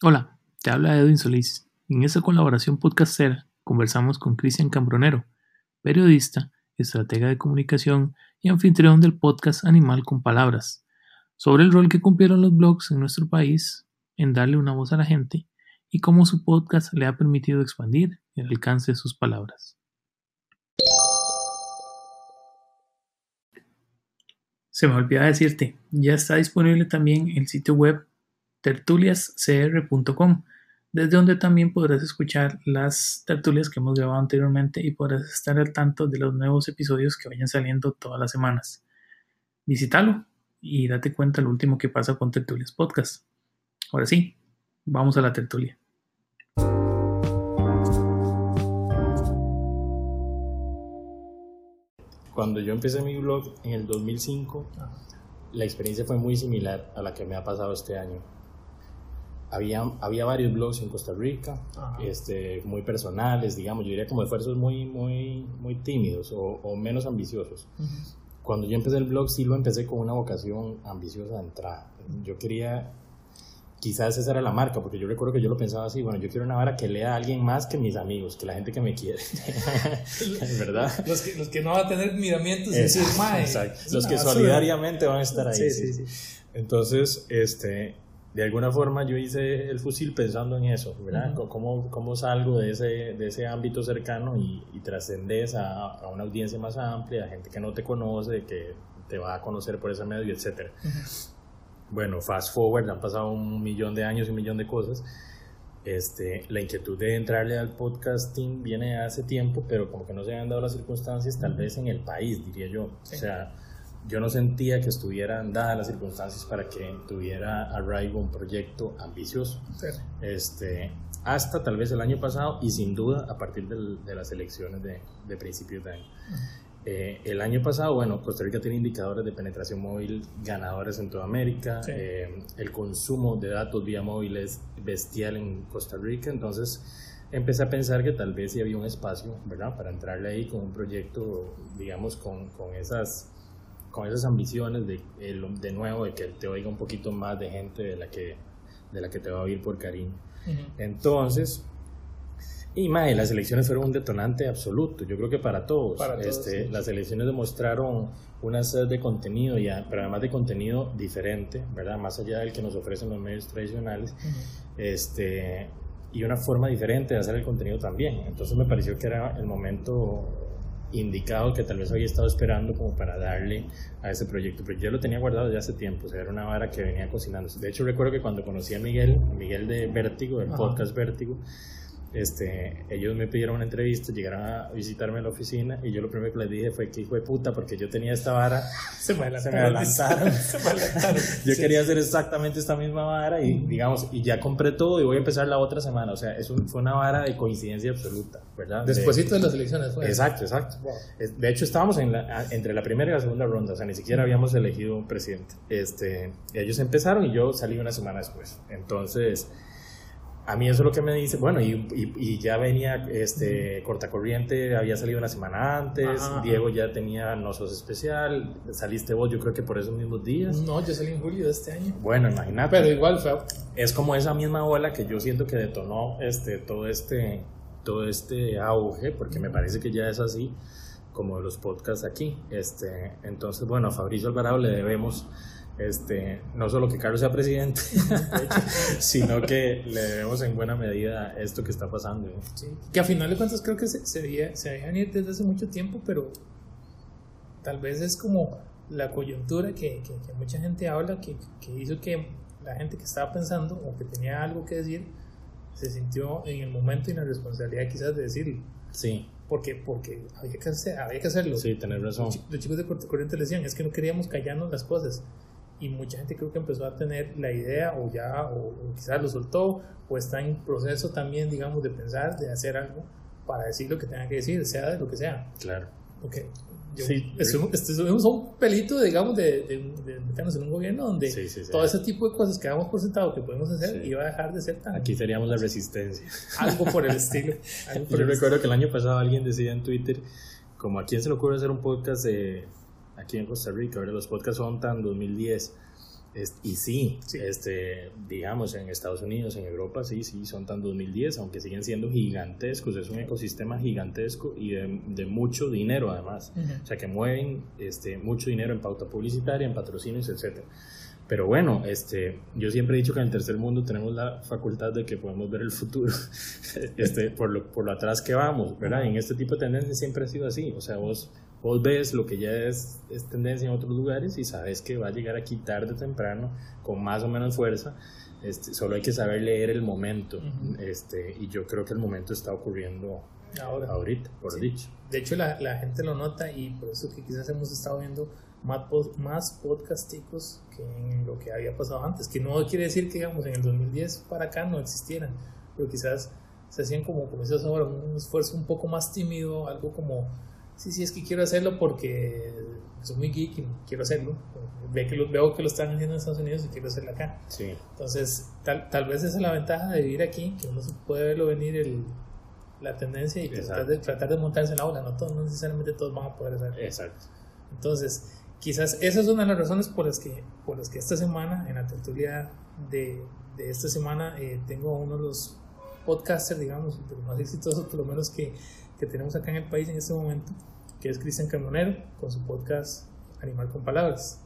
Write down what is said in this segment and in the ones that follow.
Hola, te habla Edwin Solís. En esta colaboración podcastera conversamos con Cristian Cambronero, periodista, estratega de comunicación y anfitrión del podcast Animal con Palabras, sobre el rol que cumplieron los blogs en nuestro país en darle una voz a la gente y cómo su podcast le ha permitido expandir el alcance de sus palabras. Se me olvidaba decirte, ya está disponible también el sitio web tertuliascr.com, desde donde también podrás escuchar las tertulias que hemos grabado anteriormente y podrás estar al tanto de los nuevos episodios que vayan saliendo todas las semanas. Visítalo y date cuenta lo último que pasa con Tertulias Podcast. Ahora sí, vamos a la tertulia. Cuando yo empecé mi blog en el 2005, la experiencia fue muy similar a la que me ha pasado este año había, había varios blogs en Costa Rica, este, muy personales, digamos, yo diría como esfuerzos muy, muy, muy tímidos o, menos ambiciosos. Cuando yo empecé el blog sí lo empecé con una vocación ambiciosa de entrada. Yo quería, quizás esa era la marca, porque yo recuerdo que yo lo pensaba así, bueno, yo quiero una vara que lea a alguien más que mis amigos, que la gente que me quiere. ¿Verdad? Los que, los que no van a tener miramientos y decir, Exacto. Los que solidariamente van a estar ahí. Sí, sí, sí. Entonces, este de alguna forma yo hice el fusil pensando en eso, ¿verdad? ¿Cómo, ¿Cómo, salgo de ese, de ese ámbito cercano y, y trascendes a, a, una audiencia más amplia, a gente que no te conoce, que te va a conocer por ese medio, etcétera? Bueno, fast forward, han pasado un millón de años y un millón de cosas. Este, la inquietud de entrarle al podcasting viene hace tiempo, pero como que no se habían dado las circunstancias, tal vez en el país, diría yo. O sea, yo no sentía que estuvieran dadas las circunstancias para que tuviera arraigo un proyecto ambicioso. Este, hasta tal vez el año pasado y sin duda a partir de las elecciones de, de principios de año. Eh, el año pasado, bueno, Costa Rica tiene indicadores de penetración móvil ganadores en toda América. Eh, el consumo de datos vía móvil es bestial en Costa Rica. Entonces, empecé a pensar que tal vez sí había un espacio, ¿verdad?, para entrarle ahí con un proyecto, digamos, con, con esas con esas ambiciones de, de nuevo, de que te oiga un poquito más de gente de la que, de la que te va a oír por cariño. Entonces, y más, las elecciones fueron un detonante absoluto, yo creo que para todos. este, Las elecciones demostraron una sed de contenido, ya, pero además de contenido diferente, ¿verdad? Más allá del que nos ofrecen los medios tradicionales, este, y una forma diferente de hacer el contenido también. Entonces me pareció que era el momento indicado que tal vez había estado esperando como para darle a ese proyecto, pero yo lo tenía guardado ya hace tiempo, o sea, era una vara que venía cocinando. De hecho, recuerdo que cuando conocí a Miguel, Miguel de Vértigo, del podcast Vértigo, este, ellos me pidieron una entrevista, llegaron a visitarme en la oficina y yo lo primero que les dije fue que hijo de puta, porque yo tenía esta vara, se me adelantaron. yo quería hacer exactamente esta misma vara y digamos, y ya compré todo y voy a empezar la otra semana, o sea, eso fue una vara de coincidencia absoluta, ¿verdad? Despuésito de, las elecciones fue. Exacto, exacto. De hecho, estábamos en la, entre la primera y la segunda ronda, o sea, ni siquiera habíamos elegido un presidente. Este, ellos empezaron y yo salí una semana después. Entonces, a mí eso es lo que me dice, bueno, y, y, ya venía este Cortacorriente, había salido una semana antes, Diego ya tenía Nosos Especial, saliste vos, yo creo que por esos mismos días. No, yo salí en julio de este año. Bueno, imagínate. Pero igual fue. Es como esa misma ola que yo siento que detonó este, todo, este, todo este auge, porque me parece que ya es así, como los podcasts aquí. Este, entonces, bueno, a Fabricio Alvarado le debemos este, no solo que Carlos sea presidente, sino que le debemos en buena medida esto que está pasando. Que a final de cuentas creo que se, se, veía, se veían ir desde hace mucho tiempo, pero tal vez es como la coyuntura que, que, mucha gente habla, que, que, hizo que la gente que estaba pensando o que tenía algo que decir, se sintió en el momento y en la responsabilidad quizás de decirlo. Sí. Porque, porque había, que hacer, había que hacerlo. Sí, tener razón. Los, chicos de Corriente le decían, es que no queríamos callarnos las cosas y mucha gente creo que empezó a tener la idea o ya, o, quizás lo soltó, o está en proceso también, digamos, de pensar, de hacer algo para decir lo que tenga que decir, sea de lo que sea. Claro. Porque sí, estuvimos un pelito, digamos, de, de, meternos en un gobierno donde todo ese tipo de cosas que damos por sentado que podemos hacer iba a dejar de ser tan... Aquí seríamos la resistencia. Algo por el estilo. Yo recuerdo que el año pasado alguien decía en Twitter, como a quién se le ocurre hacer un podcast de aquí en Costa Rica, ¿verdad? los podcasts son tan 2010. y sí, este, digamos, en Estados Unidos, en Europa, sí, sí, son tan 2010, aunque siguen siendo gigantescos, es un ecosistema gigantesco y de, mucho dinero además. O sea, que mueven este, mucho dinero en pauta publicitaria, en patrocinios, etc. Pero bueno, este, yo siempre he dicho que en el tercer mundo tenemos la facultad de que podemos ver el futuro este, por, lo, por lo atrás que vamos, ¿verdad? Y en este tipo de tendencias siempre ha sido así. O sea, vos Vos ves lo que ya es, es, tendencia en otros lugares y sabes que va a llegar aquí tarde o temprano con más o menos fuerza. Este, solo hay que saber leer el momento. este, y yo creo que el momento está ocurriendo Ahora. ahorita, por dicho. De hecho, la, la, gente lo nota y por eso que quizás hemos estado viendo más, más podcasticos que en lo que había pasado antes. Que no quiere decir que, digamos, en el 2010 para acá no existieran, pero quizás se hacían como, como ahora, un esfuerzo un poco más tímido, algo como sí, sí, es que quiero hacerlo porque soy muy geek y quiero hacerlo. Ve que lo, veo que lo están haciendo en Estados Unidos y quiero hacerlo acá. Sí. Entonces, tal, tal vez esa es la ventaja de vivir aquí, que uno puede verlo venir el, la tendencia y tratar de, tratar de, montarse en la ola. No, todos, no necesariamente todos van a poder hacerlo. Exacto. Entonces, quizás esa es una de las razones por las que, por las que esta semana, en la tertulia de, de esta semana, eh, tengo uno de los podcasters, digamos, más exitosos, por lo menos que que tenemos acá en el país en este momento, que es Cristian Carbonero, con su podcast Animal con Palabras.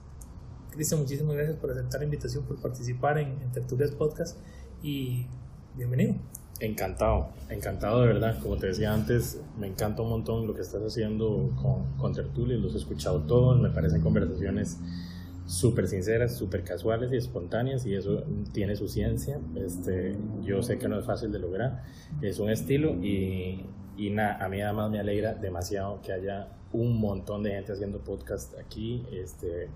Cristian, muchísimas gracias por aceptar la invitación, por participar en, en Tertulias Podcast y bienvenido. Encantado, encantado de verdad. Como te decía antes, me encanta un montón lo que estás haciendo con, con Tertulias, los he escuchado todos, me parecen conversaciones súper sinceras, súper casuales y espontáneas y eso tiene su ciencia. Este, yo sé que no es fácil de lograr, es un estilo y, y nada, a mí además me alegra demasiado que haya un montón de gente haciendo podcast aquí. Este,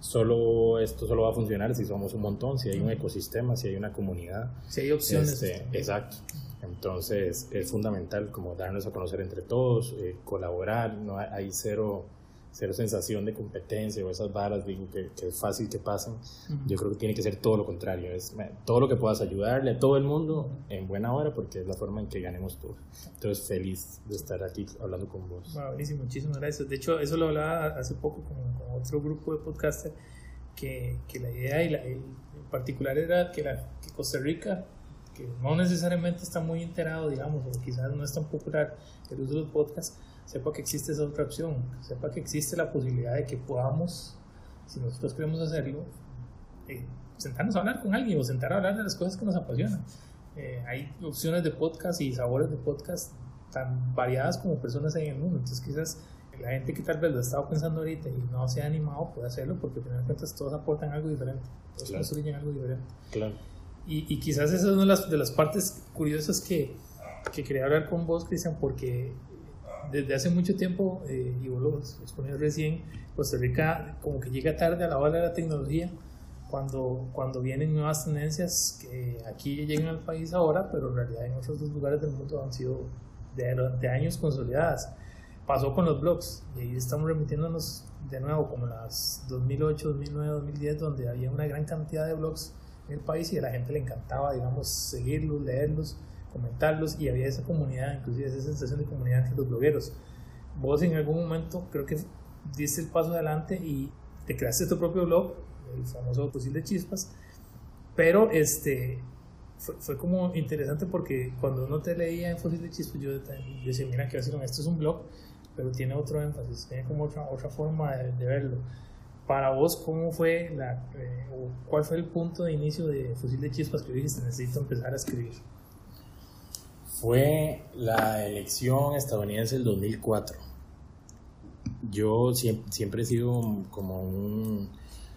solo esto solo va a funcionar si somos un montón, si hay un ecosistema, si hay una comunidad. Si hay opciones. Este, exacto. Entonces es fundamental como darnos a conocer entre todos, eh, colaborar, no hay cero cero sensación de competencia o esas varas, digo, que, que es fácil que pasen. Yo creo que tiene que ser todo lo contrario, es todo lo que puedas ayudarle a todo el mundo en buena hora porque es la forma en que ganemos todos. Entonces, feliz de estar aquí hablando con vos. buenísimo, muchísimas gracias. De hecho, eso lo hablaba hace poco con, otro grupo de podcasters que, que la idea y la, en particular era que, la, que Costa Rica que no necesariamente está muy enterado, digamos, o quizás no es tan popular el uso de los podcasts, sepa que existe esa otra opción, sepa que existe la posibilidad de que podamos, si nosotros queremos hacerlo, eh, sentarnos a hablar con alguien o sentar a hablar de las cosas que nos apasionan. Eh, hay opciones de podcast y sabores de podcast tan variadas como personas hay en el mundo, entonces quizás la gente que tal vez lo ha estado pensando ahorita y no se ha animado puede hacerlo porque al final de cuentas todos aportan algo diferente, todos construyen algo diferente. Claro. Y, y, quizás esa es una de las, de las partes curiosas que, que quería hablar con vos, Cristian, porque desde hace mucho tiempo, eh, y vos lo exponías recién, Costa Rica como que llega tarde a la hora de la tecnología, cuando, cuando vienen nuevas tendencias que aquí llegan al país ahora, pero en realidad en otros lugares del mundo han sido de, años consolidadas. Pasó con los blogs, y ahí estamos remitiéndonos de nuevo como las 2008, 2009, 2010, donde había una gran cantidad de blogs en el país y a la gente le encantaba, digamos, seguirlos, leerlos comentarlos y había esa comunidad, inclusive esa sensación de comunidad entre los blogueros. Vos en algún momento creo que diste el paso adelante y te creaste tu propio blog, el famoso Fusil de Chispas, pero este fue, como interesante porque cuando uno te leía en Fusil de Chispas yo, decía, mira, ¿qué hacer esto? Es un blog, pero tiene otro énfasis, tiene como otra, otra forma de, verlo. Para vos, ¿cómo fue la, eh, cuál fue el punto de inicio de Fusil de Chispas que dijiste, necesito empezar a escribir? Fue la elección estadounidense del 2004. Yo siempre, he sido como un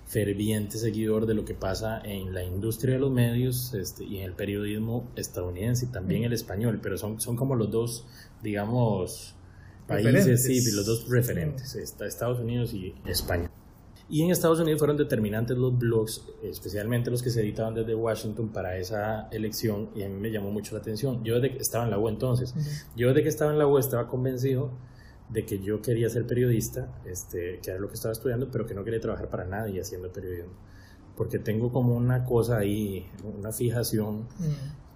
ferviente seguidor de lo que pasa en la industria de los medios este, y en el periodismo estadounidense y también el español, pero son, son como los dos, digamos, países, sí, los dos referentes, Estados Unidos y España. Y en Estados Unidos fueron determinantes los blogs, especialmente los que se editaban desde Washington para esa elección, y a mí me llamó mucho la atención. Yo desde que estaba en la U entonces, yo desde que estaba en la U estaba convencido de que yo quería ser periodista, este, que era lo que estaba estudiando, pero que no quería trabajar para nadie haciendo periodismo. Porque tengo como una cosa ahí, una fijación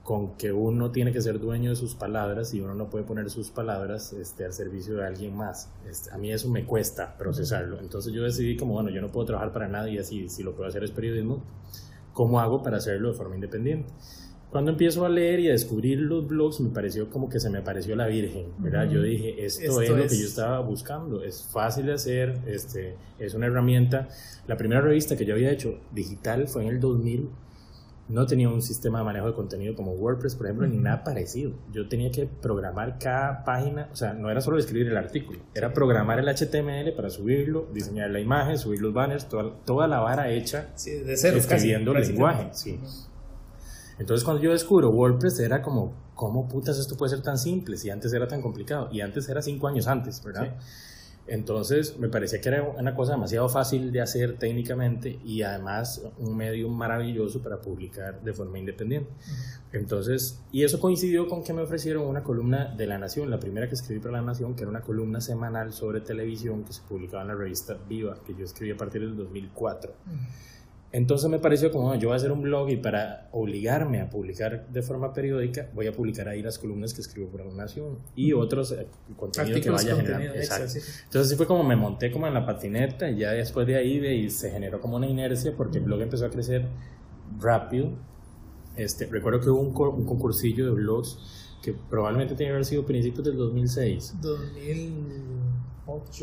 con que uno tiene que ser dueño de sus palabras y uno no puede poner sus palabras este, al servicio de alguien más. Este, a mí eso me cuesta procesarlo. Entonces yo decidí como, bueno, yo no puedo trabajar para nadie así, si lo puedo hacer es periodismo, ¿cómo hago para hacerlo de forma independiente? Cuando empiezo a leer y a descubrir los blogs, me pareció como que se me pareció la Virgen, ¿verdad? Yo dije, esto, es, lo que yo estaba buscando, es fácil de hacer, este, es una herramienta. La primera revista que yo había hecho digital fue en el 2000 no tenía un sistema de manejo de contenido como WordPress, por ejemplo, ni nada parecido. Yo tenía que programar cada página, o sea, no era solo escribir el artículo, era programar el HTML para subirlo, diseñar la imagen, subir los banners, toda, la vara hecha de cero, escribiendo el lenguaje. Sí. Entonces, cuando yo descubro WordPress, era como, ¿cómo putas esto puede ser tan simple? Si antes era tan complicado, y antes era cinco años antes, ¿verdad? Entonces me parecía que era una cosa demasiado fácil de hacer técnicamente y además un medio maravilloso para publicar de forma independiente. Entonces, y eso coincidió con que me ofrecieron una columna de La Nación, la primera que escribí para La Nación, que era una columna semanal sobre televisión que se publicaba en la revista Viva, que yo escribí a partir del 2004. Entonces me pareció como, yo voy a hacer un blog y para obligarme a publicar de forma periódica, voy a publicar ahí las columnas que escribo por la Nación y otros eh, contenidos que vaya a generar. Entonces así fue como me monté como en la patineta y ya después de ahí de, se generó como una inercia porque el blog empezó a crecer rápido. Este, recuerdo que hubo un, un concursillo de blogs que probablemente tiene que haber sido principios del 2006. 2000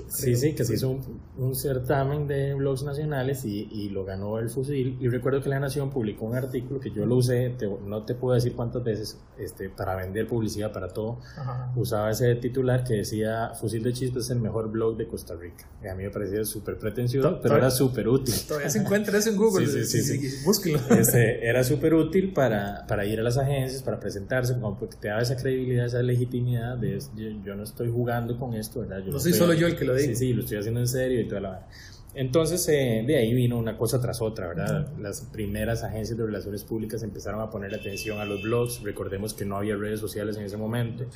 sí, sí, que se hizo un, certamen de blogs nacionales y, y, lo ganó el Fusil. Y recuerdo que La Nación publicó un artículo que yo lo usé, no te puedo decir cuántas veces, este, para vender publicidad, para todo. Usaba ese titular que decía Fusil de Chispas es el mejor blog de Costa Rica. Y a mí me parecía súper pretencioso, pero era súper útil. Todavía se encuentra eso en Google. sí, sí, sí. sí. Búsquelo. Este, era súper útil para, para ir a las agencias, para presentarse, como porque te daba esa credibilidad, esa legitimidad de yo, no estoy jugando con esto, ¿verdad? Yo no soy solo yo el que lo digo. Sí, sí, lo estoy haciendo en serio y toda la... Entonces, eh, de ahí vino una cosa tras otra, ¿verdad? Las primeras agencias de relaciones públicas empezaron a poner atención a los blogs. Recordemos que no había redes sociales en ese momento.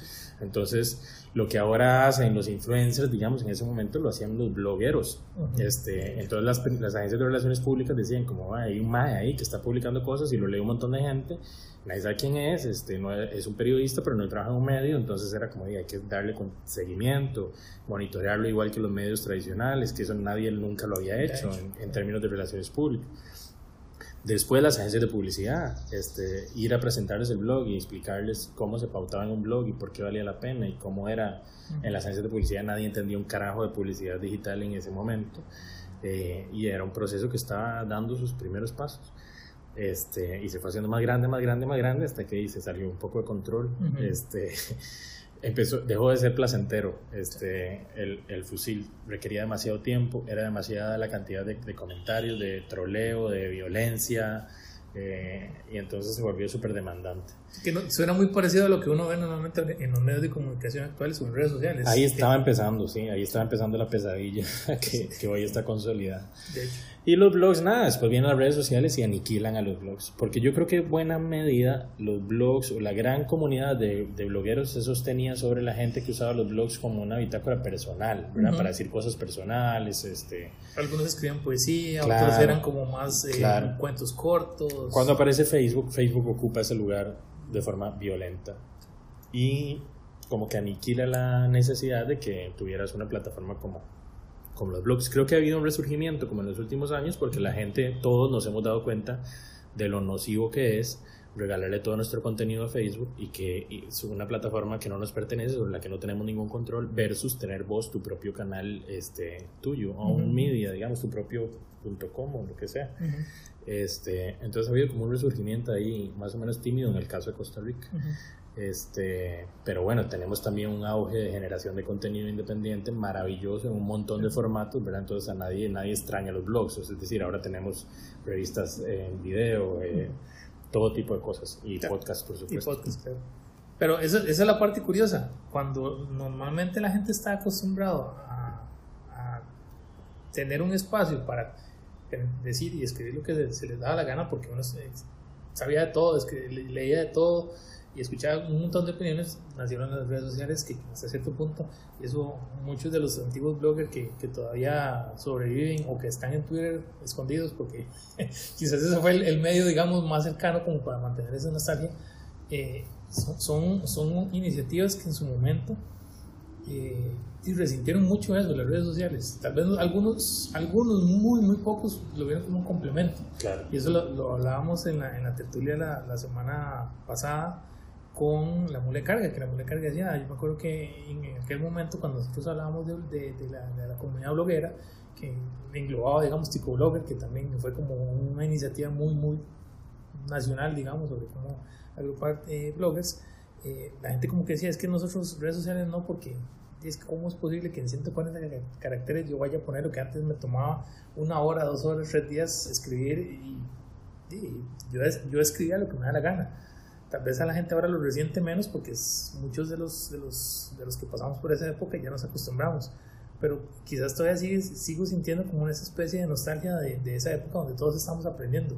Entonces, lo que ahora hacen los influencers, digamos, en ese momento lo hacían los blogueros. este, entonces, las, las, agencias de relaciones públicas decían, como hay un mae ahí que está publicando cosas y lo lee un montón de gente nadie sabe quién es, este, no es, un periodista, pero no trabaja en un medio, entonces era como, hay que darle seguimiento, monitorearlo igual que los medios tradicionales, que eso nadie nunca lo había hecho en, términos de relaciones públicas. Después las agencias de publicidad, este, ir a presentarles el blog y explicarles cómo se pautaba en un blog y por qué valía la pena y cómo era en las agencias de publicidad, nadie entendía un carajo de publicidad digital en ese momento. Eh, y era un proceso que estaba dando sus primeros pasos. Este, y se fue haciendo más grande, más grande, más grande, hasta que se salió un poco de control. este, empezó, dejó de ser placentero. Este, el, el, fusil requería demasiado tiempo, era demasiada la cantidad de, de comentarios, de troleo, de violencia, eh, y entonces se volvió súper demandante. Que no, suena muy parecido a lo que uno ve normalmente en los medios de comunicación actuales o en redes sociales. Ahí estaba empezando, sí, ahí estaba empezando la pesadilla que, que hoy está consolidada. De hecho. Y los blogs, nada, después vienen las redes sociales y aniquilan a los blogs. Porque yo creo que en buena medida los blogs o la gran comunidad de, de, blogueros se sostenía sobre la gente que usaba los blogs como una bitácora personal, ¿verdad? Para decir cosas personales. Este... Algunos escribían poesía, otros eran como más eh, cuentos cortos. Cuando aparece Facebook, Facebook ocupa ese lugar de forma violenta. Y como que aniquila la necesidad de que tuvieras una plataforma como como los blogs. Creo que ha habido un resurgimiento como en los últimos años porque la gente, todos nos hemos dado cuenta de lo nocivo que es regalarle todo nuestro contenido a Facebook y que es una plataforma que no nos pertenece, sobre la que no tenemos ningún control, versus tener vos tu propio canal este, tuyo, o un media, digamos, tu propio .com o lo que sea. este, entonces ha habido como un resurgimiento ahí, más o menos tímido en el caso de Costa Rica. Este, pero bueno, tenemos también un auge de generación de contenido independiente maravilloso en un montón de formatos, ¿verdad? Entonces a nadie, nadie extraña los blogs, es decir, ahora tenemos revistas en video, eh, todo tipo de cosas. Y podcasts, por supuesto. Pero esa, esa, es la parte curiosa, cuando normalmente la gente está acostumbrado a, a tener un espacio para decir y escribir lo que se, les daba la gana, porque uno sabía de todo, leía de todo y escuchaba un montón de opiniones, nacieron en las redes sociales que hasta cierto punto, y eso muchos de los antiguos bloggers que, que todavía sobreviven o que están en Twitter escondidos, porque quizás ese fue el, medio, digamos, más cercano como para mantener esa nostalgia, eh, son, son, iniciativas que en su momento eh, resintieron mucho eso, las redes sociales. Tal vez algunos, algunos muy, muy pocos lo vieron como un complemento. Y eso lo, hablábamos en la, en la tertulia la, la, semana pasada con la mule carga, que la mule carga decía, yo me acuerdo que en aquel momento cuando nosotros hablábamos de, de, la, de la, comunidad bloguera, que englobaba, digamos, Tico Blogger, que también fue como una iniciativa muy, muy nacional, digamos, sobre cómo agrupar eh, bloggers, eh, la gente como que decía, es que nosotros redes sociales no, porque es cómo es posible que en 140 caracteres yo vaya a poner lo que antes me tomaba una hora, dos horas, tres días escribir y, yo, yo escribía lo que me da la gana. Tal vez a la gente ahora lo resiente menos porque es, muchos de los, de, los, de los que pasamos por esa época ya nos acostumbramos. Pero quizás todavía sigo, sigo sintiendo como esa especie de nostalgia de, de esa época donde todos estamos aprendiendo.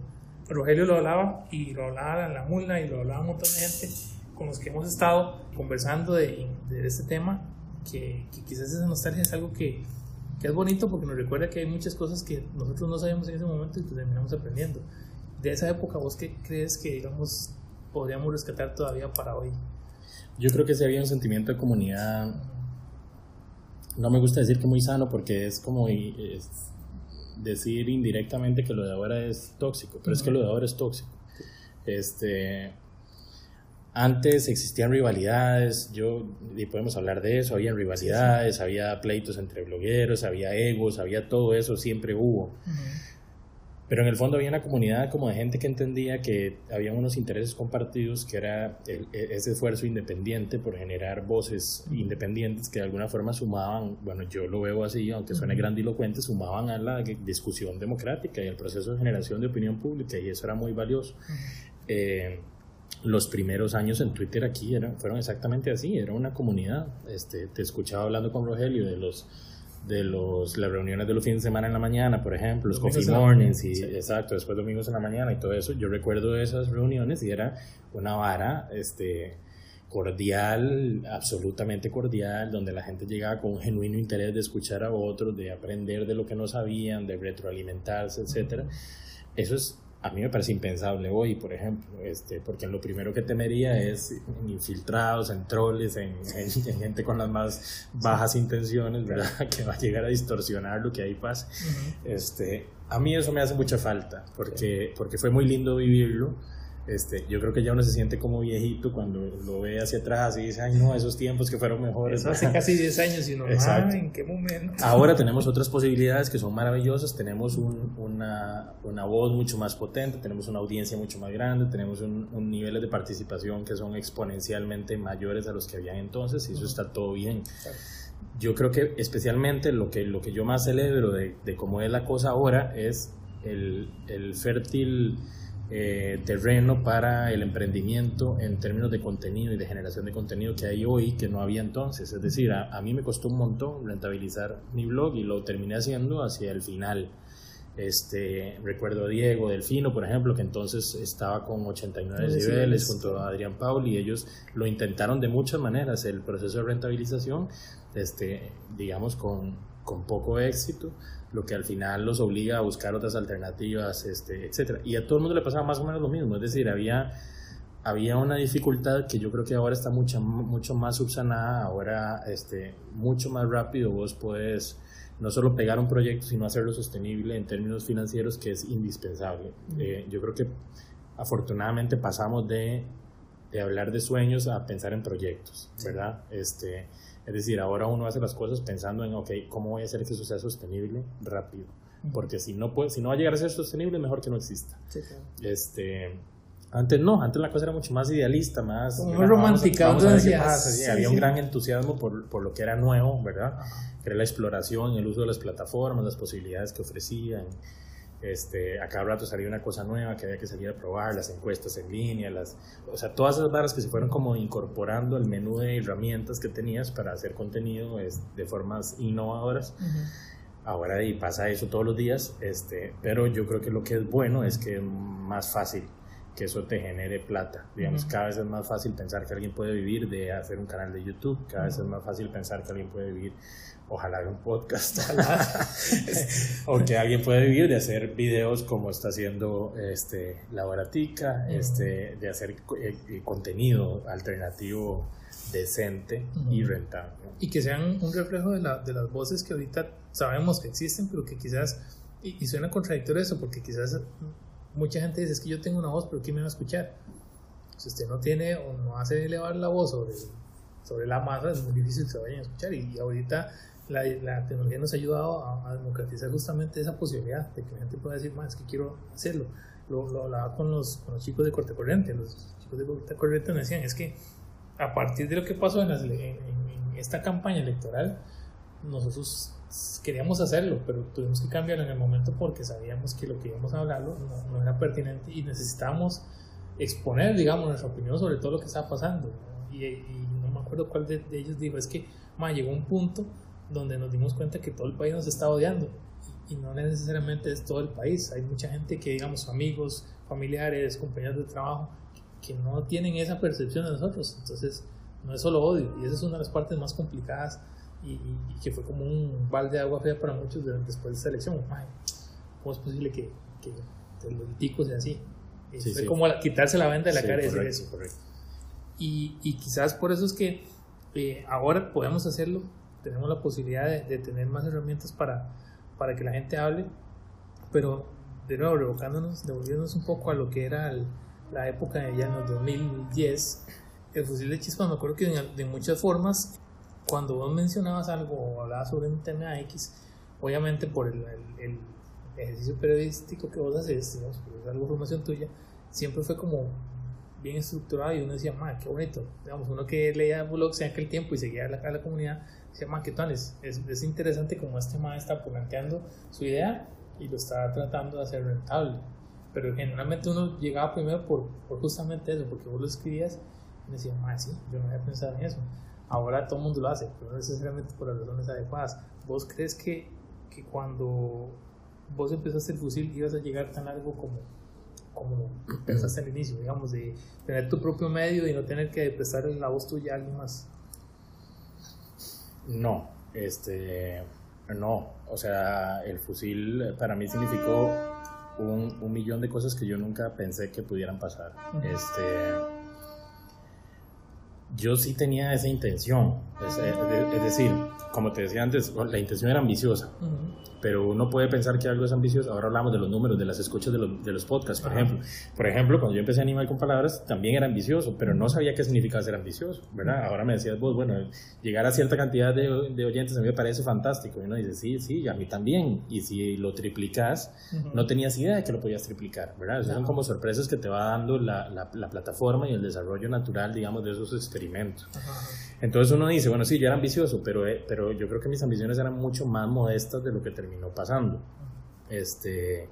Rogelio lo hablaba y lo hablaba en la mula y lo hablaba un montón de gente con los que hemos estado conversando de, de este tema, que, que, quizás esa nostalgia es algo que, que, es bonito porque nos recuerda que hay muchas cosas que nosotros no sabíamos en ese momento y que terminamos aprendiendo. De esa época, ¿vos qué crees que, digamos, podríamos rescatar todavía para hoy? Yo creo que sí había un sentimiento de comunidad, no me gusta decir que muy sano porque es como... Es, decir indirectamente que lo de ahora es tóxico, pero es que lo de ahora es tóxico. Este, antes existían rivalidades, yo, y podemos hablar de eso, había rivalidades, había pleitos entre blogueros, había egos, había todo eso, siempre hubo. Pero en el fondo había una comunidad como de gente que entendía que había unos intereses compartidos, que era e, ese esfuerzo independiente por generar voces independientes que de alguna forma sumaban, bueno, yo lo veo así, aunque suene grandilocuente, sumaban a la discusión democrática y al proceso de generación de opinión pública, y eso era muy valioso. Eh, los primeros años en Twitter aquí eran, fueron exactamente así, era una comunidad. Este, te escuchaba hablando con Rogelio de los de los, las reuniones de los fines de semana en la mañana, por ejemplo, los coffee mornings, y, exacto, después domingos en la mañana y todo eso. Yo recuerdo esas reuniones y era una vara este, cordial, absolutamente cordial, donde la gente llegaba con un genuino interés de escuchar a otros, de aprender de lo que no sabían, de retroalimentarse, etc. Eso es a mí me parece impensable hoy, por ejemplo, este, porque lo primero que temería es en infiltrados, en troles, en, gente con las más bajas intenciones, ¿verdad? Que va a llegar a distorsionar lo que ahí pasa. este, a mí eso me hace mucha falta, porque, porque fue muy lindo vivirlo este, yo creo que ya uno se siente como viejito cuando lo ve hacia atrás y dice, ay no, esos tiempos que fueron mejores. hace casi 10 años y no, ¿en qué momento? Ahora tenemos otras posibilidades que son maravillosas, tenemos una, una, voz mucho más potente, tenemos una audiencia mucho más grande, tenemos un, un niveles de participación que son exponencialmente mayores a los que habían entonces y eso está todo bien. Yo creo que especialmente lo que, lo que yo más celebro de, de cómo es la cosa ahora es el, el fértil eh, terreno para el emprendimiento en términos de contenido y de generación de contenido que hay hoy que no había entonces. Es decir, a, mí me costó un montón rentabilizar mi blog y lo terminé haciendo hacia el final. Este, recuerdo a Diego Delfino, por ejemplo, que entonces estaba con 89 niveles junto a Adrián Paul y ellos lo intentaron de muchas maneras, el proceso de rentabilización, este, digamos, con, con poco éxito lo que al final los obliga a buscar otras alternativas, este, etc. Y a todo el mundo le pasaba más o menos lo mismo, es decir, había, había una dificultad que yo creo que ahora está mucho, mucho más subsanada, ahora este, mucho más rápido vos puedes no solo pegar un proyecto, sino hacerlo sostenible en términos financieros, que es indispensable. Eh, yo creo que afortunadamente pasamos de, de hablar de sueños a pensar en proyectos, ¿verdad? Este, es decir, ahora uno hace las cosas pensando en, ok, ¿cómo voy a hacer que eso sea sostenible rápido? Porque si no, puede, si no va a llegar a ser sostenible, mejor que no exista. Sí, claro. este, antes no, antes la cosa era mucho más idealista, más... Muy romántica. había un gran entusiasmo por, por, lo que era nuevo, ¿verdad? Que era la exploración, el uso de las plataformas, las posibilidades que ofrecían. Este, a cada rato salía una cosa nueva que había que salir a probar, las encuestas en línea, las, o sea, todas esas barras que se fueron como incorporando al menú de herramientas que tenías para hacer contenido es, de formas innovadoras. Ahora y pasa eso todos los días, este, pero yo creo que lo que es bueno es que es más fácil que eso te genere plata. Digamos, cada vez es más fácil pensar que alguien puede vivir de hacer un canal de YouTube, cada vez es más fácil pensar que alguien puede vivir, ojalá de un podcast, o que alguien puede vivir de hacer videos como está haciendo este, la Baratica, este, de hacer eh, eh, contenido alternativo decente y rentable. Y que sean un reflejo de, la, de, las voces que ahorita sabemos que existen, pero que quizás, y, suena contradictorio eso, porque quizás mucha gente dice, es que yo tengo una voz, pero ¿quién me va a escuchar? Si usted no tiene o no hace elevar la voz sobre, sobre la masa, es muy difícil que se vayan a escuchar. Y, ahorita la, la, tecnología nos ha ayudado a, democratizar justamente esa posibilidad de que la gente pueda decir, más es que quiero hacerlo. Lo, lo hablaba con los, con los chicos de corte corriente, los chicos de corte corriente me decían, es que a partir de lo que pasó en, esta campaña electoral, nosotros queríamos hacerlo, pero tuvimos que cambiarlo en el momento porque sabíamos que lo que íbamos a hablarlo no, era pertinente y necesitábamos exponer, digamos, nuestra opinión sobre todo lo que estaba pasando. Y, no me acuerdo cuál de, ellos dijo, es que ma, llegó un punto donde nos dimos cuenta que todo el país nos está odiando y, no necesariamente es todo el país. Hay mucha gente que, digamos, amigos, familiares, compañeros de trabajo, que no tienen esa percepción de nosotros. Entonces, no es solo odio, y esa es una de las partes más complicadas y, que fue como un balde de agua fría para muchos después de esta elección. ¿Cómo es posible que, que los ticos sea así? es como quitarse la venda de la cara y decir eso. Correcto. Y, y, quizás por eso es que eh, ahora podemos hacerlo, tenemos la posibilidad de, de, tener más herramientas para, para que la gente hable, pero de nuevo, revocándonos, devolviéndonos un poco a lo que era el, la época de ya en el 2010, el fusil de chispas me acuerdo que de muchas formas, cuando vos mencionabas algo o hablabas sobre un tema X, obviamente por el, el, ejercicio periodístico que vos haces, digamos, es algo formación tuya, siempre fue como bien estructurado y uno decía, ma, qué bonito. Digamos, uno que leía blogs en aquel tiempo y seguía a la, la comunidad, decía, ma, qué tal, es, es, interesante como este ma está planteando su idea y lo está tratando de hacer rentable pero generalmente uno llegaba primero por, por justamente eso, porque vos lo escribías y decías, ah, sí, yo no había pensado en eso. Ahora todo el mundo lo hace, pero no necesariamente por las razones adecuadas. ¿Vos crees que, que cuando vos empezaste el fusil ibas a llegar tan largo como, como pensaste al inicio, digamos, de tener tu propio medio y no tener que prestar la voz tuya a alguien más? No, este, no, o sea, el fusil para mí significó un, un, millón de cosas que yo nunca pensé que pudieran pasar. Este, yo sí tenía esa intención, es, es, decir, como te decía antes, la intención era ambiciosa pero uno puede pensar que algo es ambicioso. Ahora hablamos de los números, de las escuchas de los, de los podcasts, por ejemplo. Por ejemplo, cuando yo empecé a animar con palabras, también era ambicioso, pero no sabía qué significaba ser ambicioso, ¿verdad? Ahora me decías vos, bueno, llegar a cierta cantidad de, de oyentes a mí me parece fantástico. Y uno dice, sí, sí, a mí también. Y si lo triplicas, no tenías idea de que lo podías triplicar, ¿verdad? Esas son como sorpresas que te va dando la, la, plataforma y el desarrollo natural, digamos, de esos experimentos. Entonces uno dice, bueno, sí, yo era ambicioso, pero, eh, pero yo creo que mis ambiciones eran mucho más modestas de lo que terminó pasando. Este,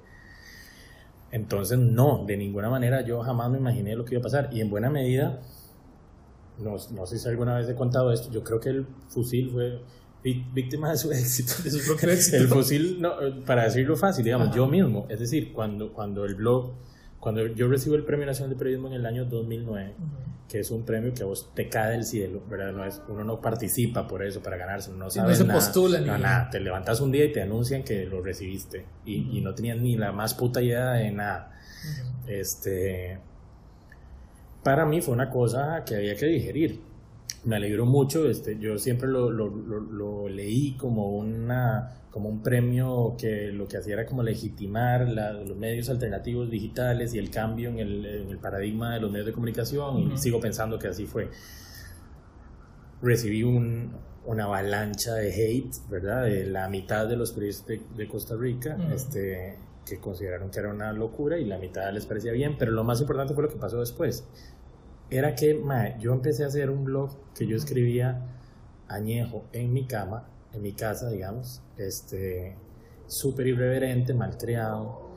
entonces, no, de ninguna manera yo jamás me imaginé lo que iba a pasar. Y en buena medida, no, no sé si alguna vez he contado esto, yo creo que el fusil fue víctima de su éxito. De su propio éxito. El fusil, no, para decirlo fácil, digamos, yo mismo, es decir, cuando, cuando el blog cuando yo recibo el Premio Nacional de Periodismo en el año 2009, que es un premio que a vos te cae del cielo, ¿verdad? No es, uno no participa por eso, para ganarse, no sabe no se nada. Postula, no, nada. Te levantas un día y te anuncian que lo recibiste y, y no tenías ni la más puta idea de nada. Este, para mí fue una cosa que había que digerir. Me alegró mucho, este, yo siempre lo, lo, lo leí como una como un premio que lo que hacía era como legitimar los medios alternativos digitales y el cambio en el, paradigma de los medios de comunicación y sigo pensando que así fue. Recibí una avalancha de hate, ¿verdad? De la mitad de los periodistas de, Costa Rica, este, que consideraron que era una locura y la mitad les parecía bien, pero lo más importante fue lo que pasó después. Era que yo empecé a hacer un blog que yo escribía añejo en mi cama en mi casa, digamos, este, súper irreverente, mal creado.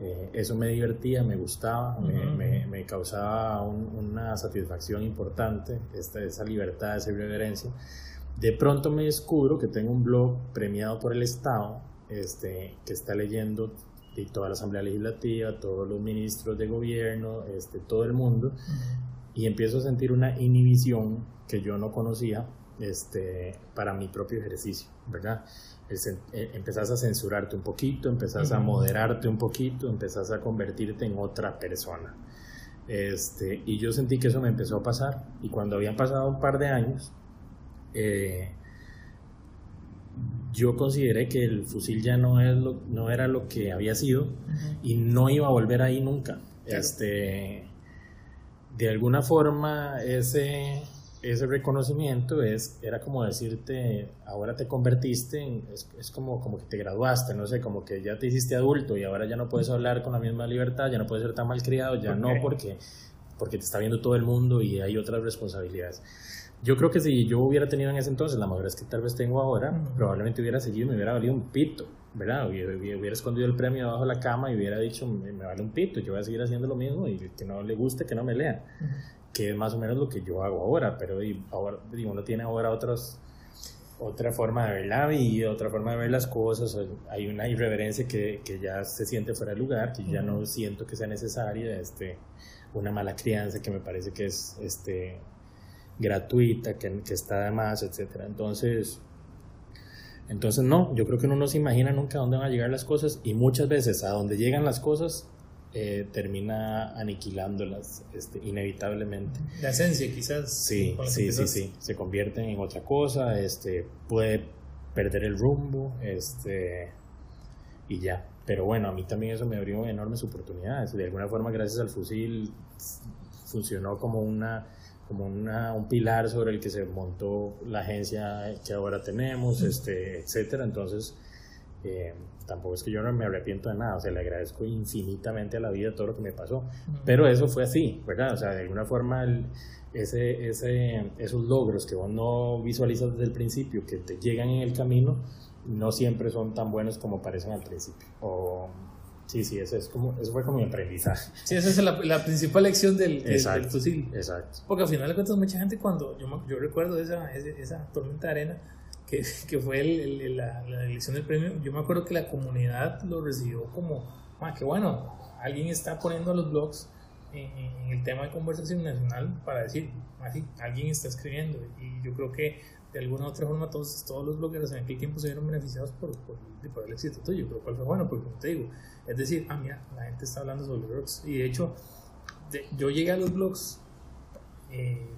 Eh, eso me divertía, me gustaba, me, me, causaba una satisfacción importante, esta, esa libertad, esa irreverencia. De pronto me descubro que tengo un blog premiado por el Estado, este, que está leyendo y toda la Asamblea Legislativa, todos los ministros de gobierno, este, todo el mundo, y empiezo a sentir una inhibición que yo no conocía este, para mi propio ejercicio, ¿verdad? Eh, empezás a censurarte un poquito, empezás a moderarte un poquito, empezás a convertirte en otra persona. Este, y yo sentí que eso me empezó a pasar, y cuando habían pasado un par de años, eh, yo consideré que el fusil ya no, es lo, no era lo que había sido y no iba a volver ahí nunca. Este, de alguna forma, ese, ese reconocimiento es, era como decirte, ahora te convertiste, en, es, como, como que te graduaste, no sé, como que ya te hiciste adulto y ahora ya no puedes hablar con la misma libertad, ya no puedes ser tan malcriado, ya no porque, porque te está viendo todo el mundo y hay otras responsabilidades. Yo creo que si yo hubiera tenido en ese entonces la madurez que tal vez tengo ahora, probablemente hubiera seguido y me hubiera valido un pito, ¿verdad? Hubiera, hubiera escondido el premio debajo de la cama y hubiera dicho, me, vale un pito, yo voy a seguir haciendo lo mismo y que no le guste, que no me lea. Que es más o menos lo que yo hago ahora, pero ahora, digo, uno tiene ahora otros, otra forma de ver la vida, otra forma de ver las cosas, hay una irreverencia que, que ya se siente fuera de lugar, que ya no siento que sea necesaria, este, una mala crianza que me parece que es este, gratuita, que, que está de más, etcétera. Entonces, entonces no, yo creo que uno no se imagina nunca a dónde van a llegar las cosas y muchas veces a donde llegan las cosas eh, termina aniquilándolas este, inevitablemente. La esencia quizás. Sí, sí, sí, sí, se convierten en otra cosa, este, puede perder el rumbo, este, y ya. Pero bueno, a mí también eso me abrió enormes oportunidades. De alguna forma, gracias al fusil, funcionó como una como una, un pilar sobre el que se montó la agencia que ahora tenemos, este, etcétera. Entonces, eh, tampoco es que yo no me arrepiento de nada, o sea, le agradezco infinitamente a la vida todo lo que me pasó. Pero eso fue así, ¿verdad? O sea, de alguna forma, ese, ese, esos logros que vos no visualizas desde el principio, que te llegan en el camino, no siempre son tan buenos como parecen al principio. O Sí, sí, eso, es como, eso fue como mi aprendizaje. Sí, esa es la, la principal lección del, del, fusil. Exacto. Porque al final de cuentas, mucha gente cuando. Yo, yo recuerdo esa, esa, tormenta de arena, que, que fue el, la, la, elección del premio. Yo me acuerdo que la comunidad lo recibió como. Ah, que bueno, alguien está poniendo los blogs en, en, el tema de conversación nacional para decir, así, alguien está escribiendo. Y yo creo que de alguna u otra forma todos, todos los blogueros en aquel tiempo se vieron beneficiados por, por, el éxito tuyo, pero cuál fue bueno, porque como te digo, es decir, ah, mira, la gente está hablando sobre blogs. Y de hecho, yo llegué a los blogs eh,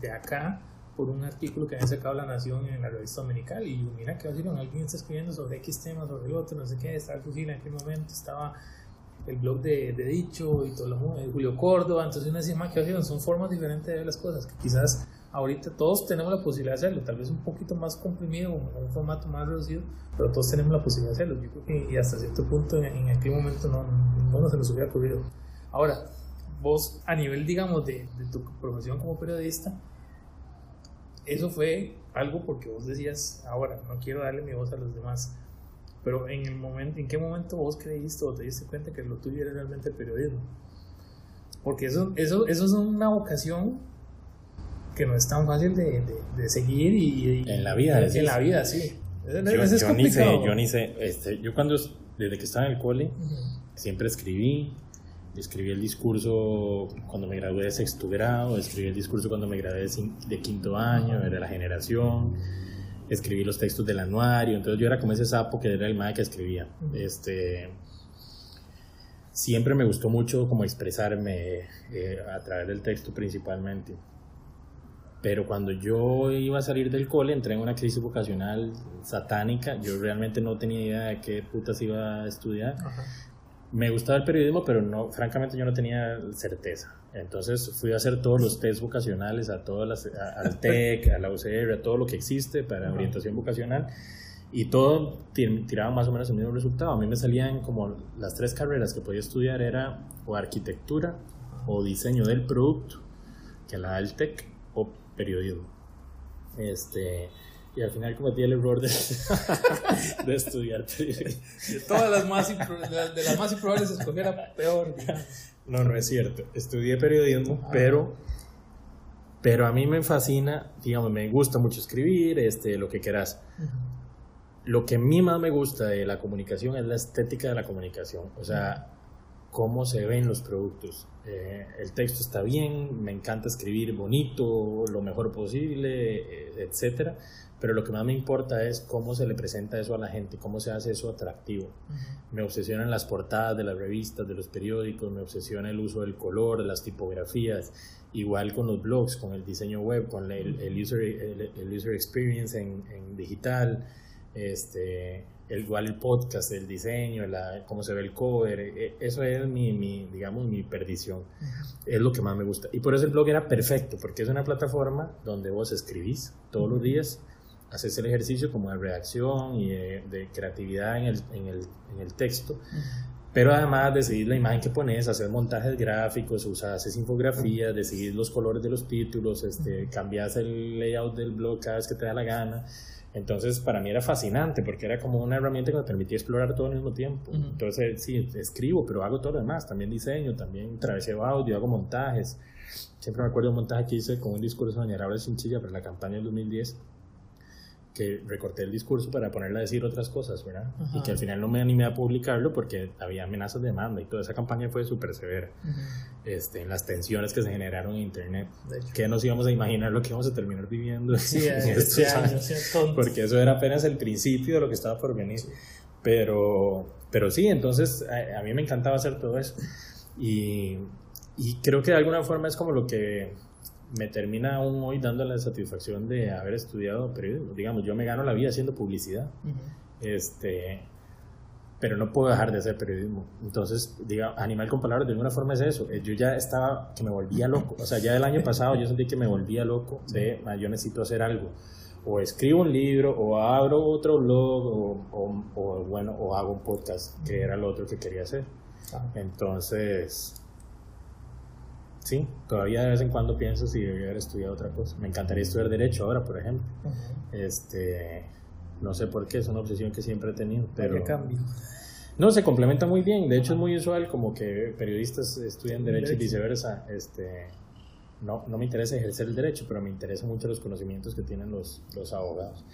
de acá por un artículo que había sacado La Nación en la revista dominical. Y yo, mira, que alguien está escribiendo sobre X tema, sobre el otro, no sé qué, estaba el fusil en aquel momento, estaba el blog de, Dicho y todo lo de Julio Córdoba. Entonces uno decía, que son formas diferentes de ver las cosas, que quizás ahorita todos tenemos la posibilidad de hacerlo, tal vez un poquito más comprimido un formato más reducido, pero todos tenemos la posibilidad de hacerlo. Yo creo que y hasta cierto punto en, aquel momento no, no, se nos hubiera ocurrido. Ahora, vos a nivel, digamos, de, de, tu profesión como periodista, eso fue algo porque vos decías, ahora, no quiero darle mi voz a los demás, pero en, el momento, ¿en qué momento vos creíste o te diste cuenta que lo tuyo era realmente el periodismo? Porque eso, eso, eso es una vocación que no es tan fácil de, de, seguir y, en la vida en la vida sí. Yo, yo ni sé yo ni sé. Este, yo cuando desde que estaba en el cole siempre escribí. Escribí el discurso cuando me gradué de sexto grado escribí el discurso cuando me gradué de, quinto año de la generación. Escribí los textos del anuario entonces yo era como ese sapo que era el más que escribía. Este siempre me gustó mucho como expresarme eh, a través del texto principalmente pero cuando yo iba a salir del cole, entré en una crisis vocacional satánica. Yo realmente no tenía idea de qué putas iba a estudiar. Me gustaba el periodismo, pero no, francamente yo no tenía certeza. Entonces fui a hacer todos los test vocacionales, a todas las, al TEC, a la UCR, a todo lo que existe para orientación vocacional. Y todo tiraba más o menos el mismo resultado. A mí me salían como las tres carreras que podía estudiar era o arquitectura o diseño del producto, que la del TEC, o periodismo. Este, y al final cometí el error de, de estudiar periodismo. Todas las más, de las más improbables escoger a peor. No, no es cierto. Estudié periodismo, ah. pero, pero a mí me fascina, digamos, me gusta mucho escribir, este, lo que quieras. lo que a mí más me gusta de la comunicación es la estética de la comunicación, o sea, cómo se ven los productos. Eh, el texto está bien, me encanta escribir bonito, lo mejor posible, eh, etcétera, pero lo que más me importa es cómo se le presenta eso a la gente, cómo se hace eso atractivo. Me obsesionan las portadas de las revistas, de los periódicos, me obsesiona el uso del color, las tipografías, igual con los blogs, con el diseño web, con el, user, el, user experience en, en digital, este, igual el podcast, el diseño, la, cómo se ve el cover, e, eso es mi, mi digamos, mi perdición. Es lo que más me gusta. Y por eso el blog era perfecto, porque es una plataforma donde vos escribís todos los días, haces el ejercicio como de redacción y de, creatividad en el, en el, en el texto. Pero además decidir la imagen que pones, hacer montajes gráficos, usas haces infografías, decidir los colores de los títulos, este, cambias el layout del blog cada vez que te da la gana. Entonces, para mí era fascinante porque era como una herramienta que me permitía explorar todo al mismo tiempo. Entonces, sí, escribo, pero hago todo lo demás. También diseño, también traveseo audio, hago montajes. Siempre me acuerdo de un montaje que hice con un discurso de Doña sin chilla para la campaña del 2010 que recorté el discurso para ponerle a decir otras cosas, ¿verdad? Y que al final no me animé a publicarlo porque había amenazas de demanda y toda esa campaña fue súper severa. este, en las tensiones que se generaron en Internet. Que nos íbamos a imaginar lo que íbamos a terminar viviendo sí, en estos años. Porque eso era apenas el principio de lo que estaba por venir. Pero, pero sí, entonces a, a, mí me encantaba hacer todo eso. Y, y creo que de alguna forma es como lo que me termina aún hoy dando la satisfacción de haber estudiado periodismo. Digamos, yo me gano la vida haciendo publicidad, este, pero no puedo dejar de hacer periodismo. Entonces, diga, Animal con Palabras de alguna forma es eso. Eh, yo ya estaba, que me volvía loco. O sea, ya el año pasado yo sentí que me volvía loco de, ah, yo necesito hacer algo. O escribo un libro, o abro otro blog, o, o, bueno, o hago un podcast, que era lo otro que quería hacer. Entonces, Sí, todavía de vez en cuando pienso si debería haber estudiado otra cosa. Me encantaría estudiar Derecho ahora, por ejemplo. este, no sé por qué, es una obsesión que siempre he tenido. Pero... cambio? No, se complementa muy bien. De hecho, es muy usual como que periodistas estudian Derecho, y viceversa. Este, no, no me interesa ejercer el Derecho, pero me interesan mucho los conocimientos que tienen los, los abogados.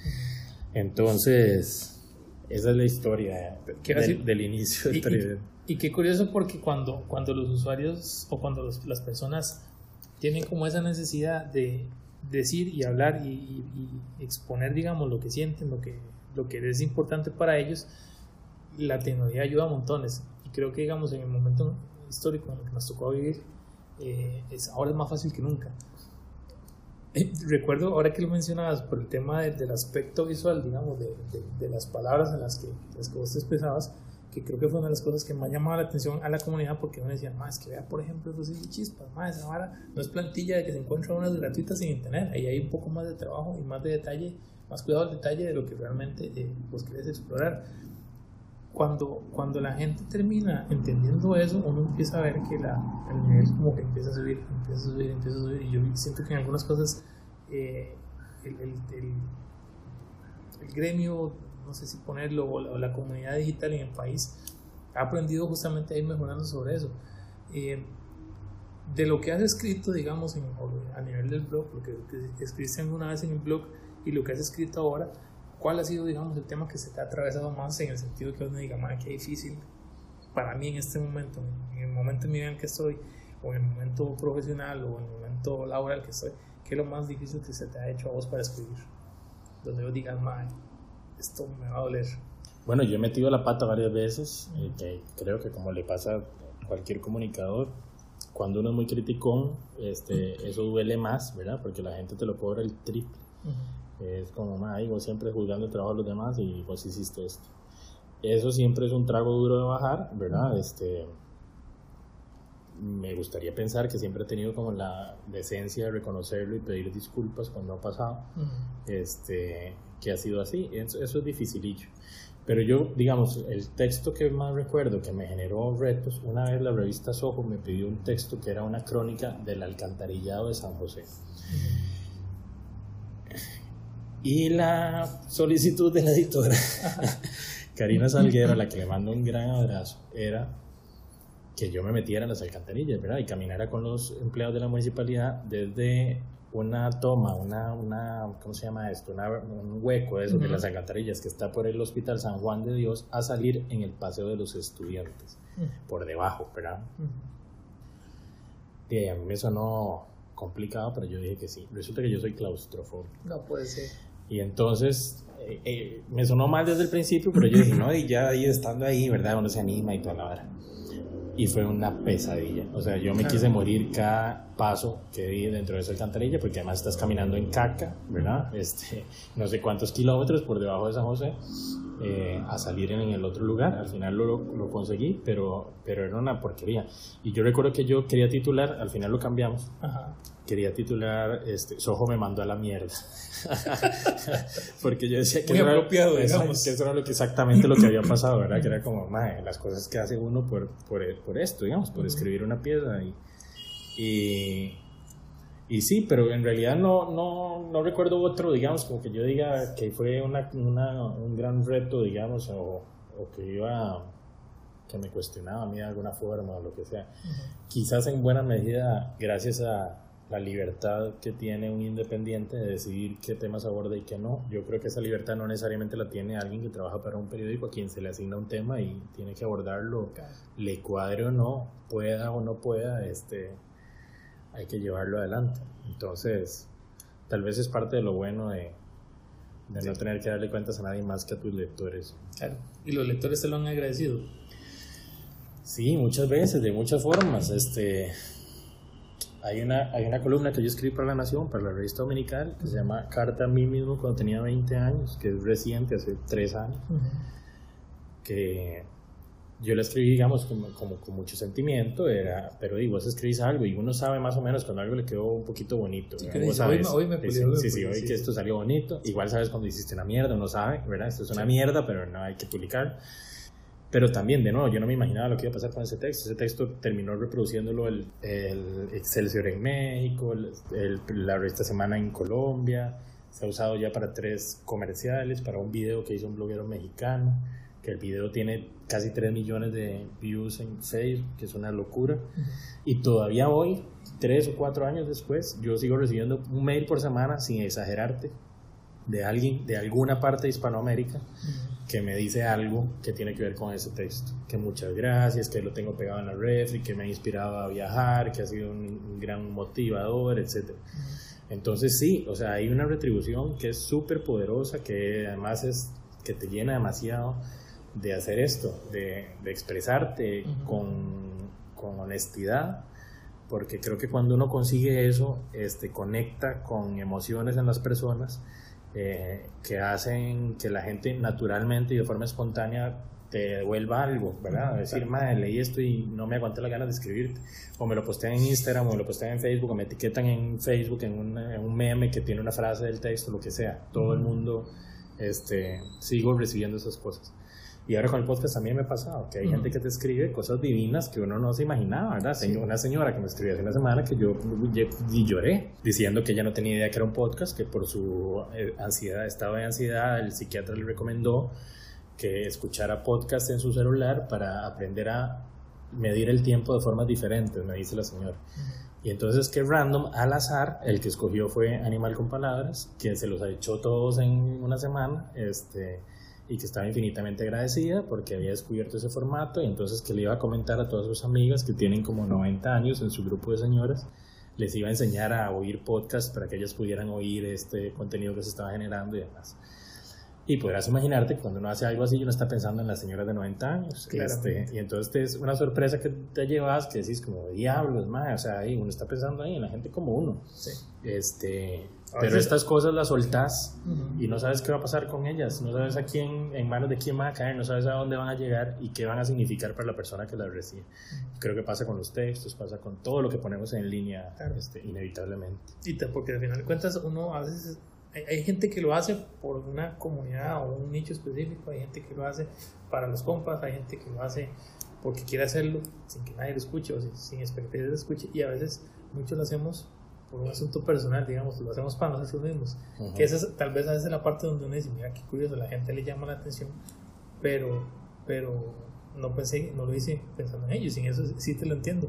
Entonces, esa es la historia del, del, inicio del periodismo. Y qué curioso porque cuando, cuando los usuarios o cuando las personas tienen como esa necesidad de decir y hablar y, exponer, digamos, lo que sienten, lo que, lo que es importante para ellos, la tecnología ayuda a montones. Y creo que, digamos, en el momento histórico en el que nos tocó vivir, eh, es, ahora es más fácil que nunca. Eh, recuerdo, ahora que lo mencionabas, por el tema del aspecto visual, digamos, de, de, las palabras en las que, las que vos te expresabas, que creo que fue una de las cosas que más llamaba la atención a la comunidad porque uno decía, más que vea, por ejemplo, eso sí, chispas, más esa vara no es plantilla de que se encuentra unas gratuitas sin internet, ahí hay un poco más de trabajo y más de detalle, más cuidado al detalle de lo que realmente eh, vos querés explorar. Cuando, cuando la gente termina entendiendo eso, uno empieza a ver que la, el nivel como que empieza a subir, empieza a subir, empieza a subir, y yo siento que en algunas cosas eh, el, el, el, el gremio no sé si ponerlo, o la, comunidad digital en el país, ha aprendido justamente a ir mejorando sobre eso. Eh, de lo que has escrito, digamos, a nivel del blog, lo que, escribiste alguna vez en el blog y lo que has escrito ahora, ¿cuál ha sido, digamos, el tema que se te ha atravesado más en el sentido que uno diga, madre, qué difícil para mí en este momento, en el momento en mi vida en que estoy, o en el momento profesional, o en el momento laboral que estoy, qué es lo más difícil que se te ha hecho a vos para escribir? Donde vos digas, madre, esto me va a doler. Bueno, yo he metido la pata varias veces, que creo que como le pasa a cualquier comunicador, cuando uno es muy criticón, este, eso duele más, ¿verdad? Porque la gente te lo cobra el triple. Es como, ay, vos siempre juzgando el trabajo de los demás y vos hiciste esto. Eso siempre es un trago duro de bajar, ¿verdad? Este, me gustaría pensar que siempre he tenido como la decencia de reconocerlo y pedir disculpas cuando ha pasado. Este, que ha sido así. Eso, es dificilillo. Pero yo, digamos, el texto que más recuerdo que me generó retos, una vez la revista Soho me pidió un texto que era una crónica del alcantarillado de San José. Y la solicitud de la editora, Karina Salguero, a la que le mando un gran abrazo, era que yo me metiera en las alcantarillas, ¿verdad? Y caminara con los empleados de la municipalidad desde una toma, una, una ¿cómo se llama esto? un hueco de, eso, de las alcantarillas que está por el Hospital San Juan de Dios a salir en el Paseo de los Estudiantes, por debajo, ¿verdad? Y a mí me sonó complicado, pero yo dije que sí. Resulta que yo soy claustrofóbico. No puede ser. Y entonces eh, eh, me sonó mal desde el principio, pero yo dije, no, y ya ahí estando ahí, ¿verdad? Uno se anima y toda la hora y fue una pesadilla. O sea, yo me quise morir cada paso que di dentro de esa alcantarilla, porque además estás caminando en caca, ¿verdad? Este, no sé cuántos kilómetros por debajo de San José, eh, a salir en el otro lugar. Al final lo, lo, conseguí, pero, pero era una porquería. Y yo recuerdo que yo quería titular, al final lo cambiamos. Quería titular, este, Soho me mandó a la mierda. Porque yo decía que, era, apropiado, que eso era lo que, exactamente lo que había pasado, ¿verdad? Que era como, las cosas que hace uno por, por, por esto, digamos, por escribir una pieza. Y, y, y, sí, pero en realidad no, no, no recuerdo otro, digamos, como que yo diga que fue una, una, un gran reto, digamos, o, o que iba que me cuestionaba a mí de alguna forma o lo que sea. Quizás en buena medida, gracias a, la libertad que tiene un independiente de decidir qué temas aborda y qué no. Yo creo que esa libertad no necesariamente la tiene alguien que trabaja para un periódico a quien se le asigna un tema y tiene que abordarlo, le cuadre o no, pueda o no pueda, este, hay que llevarlo adelante. Entonces, tal vez es parte de lo bueno de, no tener que darle cuentas a nadie más que a tus lectores. Claro. ¿Y los lectores te lo han agradecido? Sí, muchas veces, de muchas formas. Este, hay una, hay una columna que yo escribí para La Nación, para la revista dominical, que se llama Carta a mí mismo cuando tenía 20 años, que es reciente, hace 3 años, que yo la escribí, digamos, como, como, con mucho sentimiento, era, pero digo, vos escribís algo y uno sabe más o menos cuando algo le quedó un poquito bonito. Sí, hoy, me sí, sí, sí, hoy que esto salió bonito. Igual sabes cuando hiciste una mierda, uno sabe, ¿verdad? Esto es una mierda, pero no hay que publicar. Pero también, de nuevo, yo no me imaginaba lo que iba a pasar con ese texto. Ese texto terminó reproduciéndolo el, el Excelsior en México, el, la revista Semana en Colombia. Se ha usado ya para tres comerciales, para un video que hizo un bloguero mexicano, que el video tiene casi 3 millones de views en Facebook, que es una locura. Y todavía hoy, tres o cuatro años después, yo sigo recibiendo un mail por semana, sin exagerarte, de alguien de alguna parte de Hispanoamérica que me dice algo que tiene que ver con ese texto. Que muchas gracias, que lo tengo pegado en la refri, que me ha inspirado a viajar, que ha sido un, gran motivador, etc. Entonces sí, o sea, hay una retribución que es súper poderosa, que además es que te llena demasiado de hacer esto, de, expresarte con, con, honestidad, porque creo que cuando uno consigue eso, este, conecta con emociones en las personas eh, que hacen que la gente naturalmente y de forma espontánea te devuelva algo, ¿verdad? Decir, madre, leí esto y no me aguanté las ganas de escribirte. O me lo postean en Instagram, o me lo postean en Facebook, o me etiquetan en Facebook en un, en un meme que tiene una frase del texto, lo que sea. Todo el mundo, este, sigo recibiendo esas cosas. Y ahora con el podcast también me ha pasado que hay gente que te escribe cosas divinas que uno no se imaginaba, ¿verdad? Una señora que me escribió hace una semana que yo y lloré diciendo que ella no tenía idea que era un podcast, que por su eh, ansiedad, estado de ansiedad, el psiquiatra le recomendó que escuchara podcast en su celular para aprender a medir el tiempo de formas diferentes, me dice la señora. Y entonces que random, al azar, el que escogió fue Animal con Palabras, quien se los hecho todos en una semana, este y que estaba infinitamente agradecida porque había descubierto ese formato y entonces que le iba a comentar a todas sus amigas que tienen como 90 años en su grupo de señoras, les iba a enseñar a oír podcast para que ellas pudieran oír este contenido que se estaba generando y demás. Y podrás imaginarte que cuando uno hace algo así, uno está pensando en las señoras de 90 años. Este, y entonces es una sorpresa que te llevas, que decís como, diablos, más, o sea, ahí uno está pensando ahí en la gente como uno. Sí. Este, pero estas cosas las soltás y no sabes qué va a pasar con ellas, no sabes a quién, en manos de quién van a caer, no sabes a dónde van a llegar y qué van a significar para la persona que las recibe. Creo que pasa con los textos, pasa con todo lo que ponemos en línea, este, inevitablemente. Y porque al final de cuentas uno a veces hay, gente que lo hace por una comunidad o un nicho específico, hay gente que lo hace para los compas, hay gente que lo hace porque quiere hacerlo sin que nadie lo escuche o sin, sin expectativas de escuche y a veces muchos lo hacemos por un asunto personal, digamos, lo hacemos para nosotros mismos. Que esa es, tal vez a veces la parte donde uno dice, mira qué curioso, la gente le llama la atención, pero, pero no pensé, no lo hice pensando en ellos, sin eso sí te lo entiendo.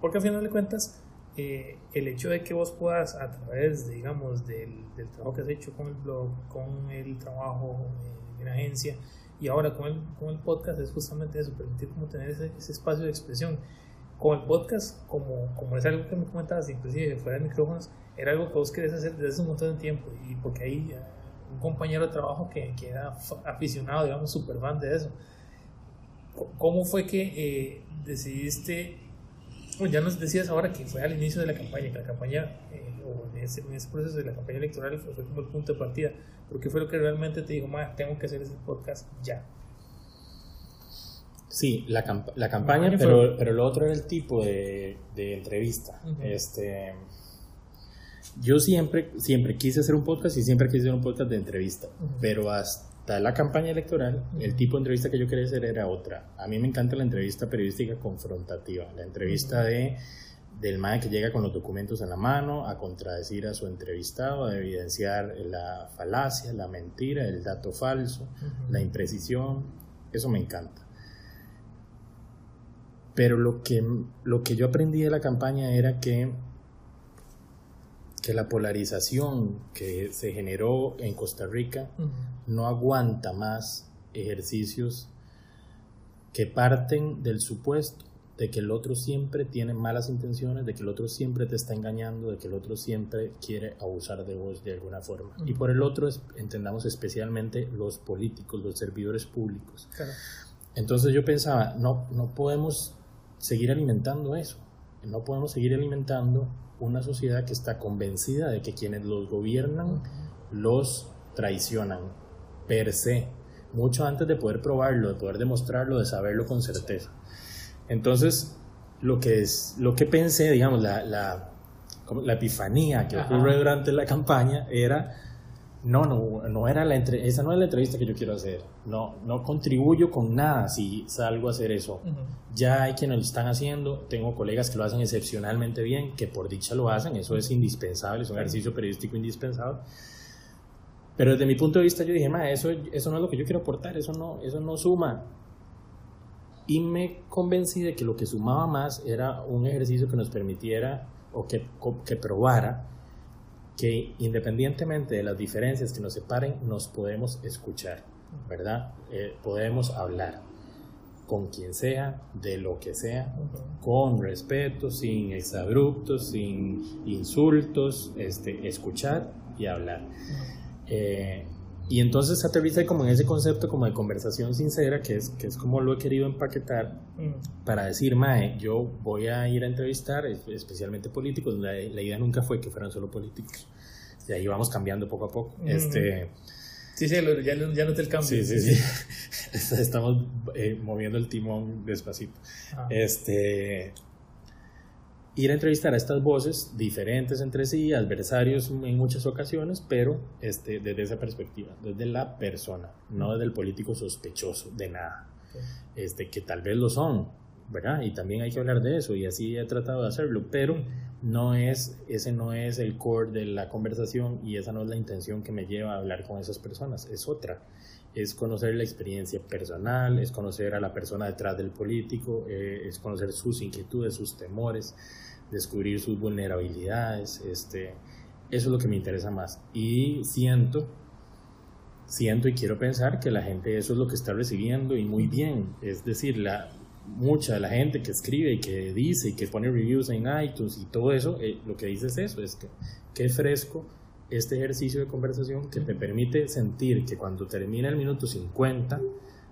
Porque al final de cuentas, eh, el hecho de que vos puedas a través, digamos, del, del, trabajo que has hecho con el blog, con el trabajo en agencia y ahora con el, con el podcast es justamente eso, permitir como tener ese, ese espacio de expresión. Con el podcast, como, como es algo que me comentabas, inclusive fuera de micrófonos, era algo que vos querés hacer desde hace un montón de tiempo y porque hay un compañero de trabajo que, que era aficionado, digamos, super fan de eso. ¿Cómo fue que eh, decidiste ya nos decías ahora que fue al inicio de la campaña, que la campaña, eh, o en ese, en ese, proceso de la campaña electoral fue, como el punto de partida, pero ¿qué fue lo que realmente te dijo, más tengo que hacer ese podcast ya? Sí, la, la campaña, pero, pero lo otro era el tipo de, de entrevista. este, yo siempre, siempre quise hacer un podcast y siempre quise hacer un podcast de entrevista, pero hasta la campaña electoral, el tipo de entrevista que yo quería hacer era otra. A mí me encanta la entrevista periodística confrontativa, la entrevista de del MAE que llega con los documentos en la mano a contradecir a su entrevistado, a evidenciar la falacia, la mentira, el dato falso, la imprecisión, eso me encanta. Pero lo que, lo que yo aprendí de la campaña era que que la polarización que se generó en Costa Rica no aguanta más ejercicios que parten del supuesto de que el otro siempre tiene malas intenciones, de que el otro siempre te está engañando, de que el otro siempre quiere abusar de vos de alguna forma. Y por el otro entendamos especialmente los políticos, los servidores públicos. Entonces yo pensaba, no, no podemos seguir alimentando eso, no podemos seguir alimentando una sociedad que está convencida de que quienes los gobiernan los traicionan per se, mucho antes de poder probarlo, de poder demostrarlo, de saberlo con certeza. Entonces, lo que, es, lo que pensé, digamos, la, la, la epifanía que ocurre durante la campaña era no, no, no era la entre, esa no es la entrevista que yo quiero hacer. No, no contribuyo con nada si salgo a hacer eso. Ya hay quienes lo están haciendo, tengo colegas que lo hacen excepcionalmente bien, que por dicha lo hacen, eso es indispensable, es un ejercicio periodístico indispensable. Pero desde mi punto de vista yo dije, ma, eso, eso no es lo que yo quiero aportar, eso no, eso no suma. Y me convencí de que lo que sumaba más era un ejercicio que nos permitiera o que, que probara que independientemente de las diferencias que nos separen, nos podemos escuchar, ¿verdad? Eh, podemos hablar con quien sea, de lo que sea, con respeto, sin exabruptos, sin insultos, este, escuchar y hablar. Eh, y entonces aterriza como en ese concepto como de conversación sincera, que es, que es como lo he querido empaquetar para decir, Mae, yo voy a ir a entrevistar, especialmente políticos, la, la idea nunca fue que fueran solo políticos. Y ahí vamos cambiando poco a poco. este, sí, sí, ya, ya no te el cambio. Sí, sí, sí. Estamos eh, moviendo el timón despacito. Ah. Este, ir a entrevistar a estas voces diferentes entre sí, adversarios en muchas ocasiones, pero este, desde esa perspectiva, desde la persona, no desde el político sospechoso de nada. Este, que tal vez lo son, ¿verdad? Y también hay que hablar de eso y así he tratado de hacerlo, pero no es, ese no es el core de la conversación y esa no es la intención que me lleva a hablar con esas personas, es otra. Es conocer la experiencia personal, es conocer a la persona detrás del político, eh, es conocer sus inquietudes, sus temores, descubrir sus vulnerabilidades, este, eso es lo que me interesa más. Y siento, siento y quiero pensar que la gente eso es lo que está recibiendo y muy bien. Es decir, la, mucha de la gente que escribe y que dice y que pone reviews en iTunes y todo eso, eh, lo que dice es eso, es que qué fresco este ejercicio de conversación que te permite sentir que cuando termina el minuto 50,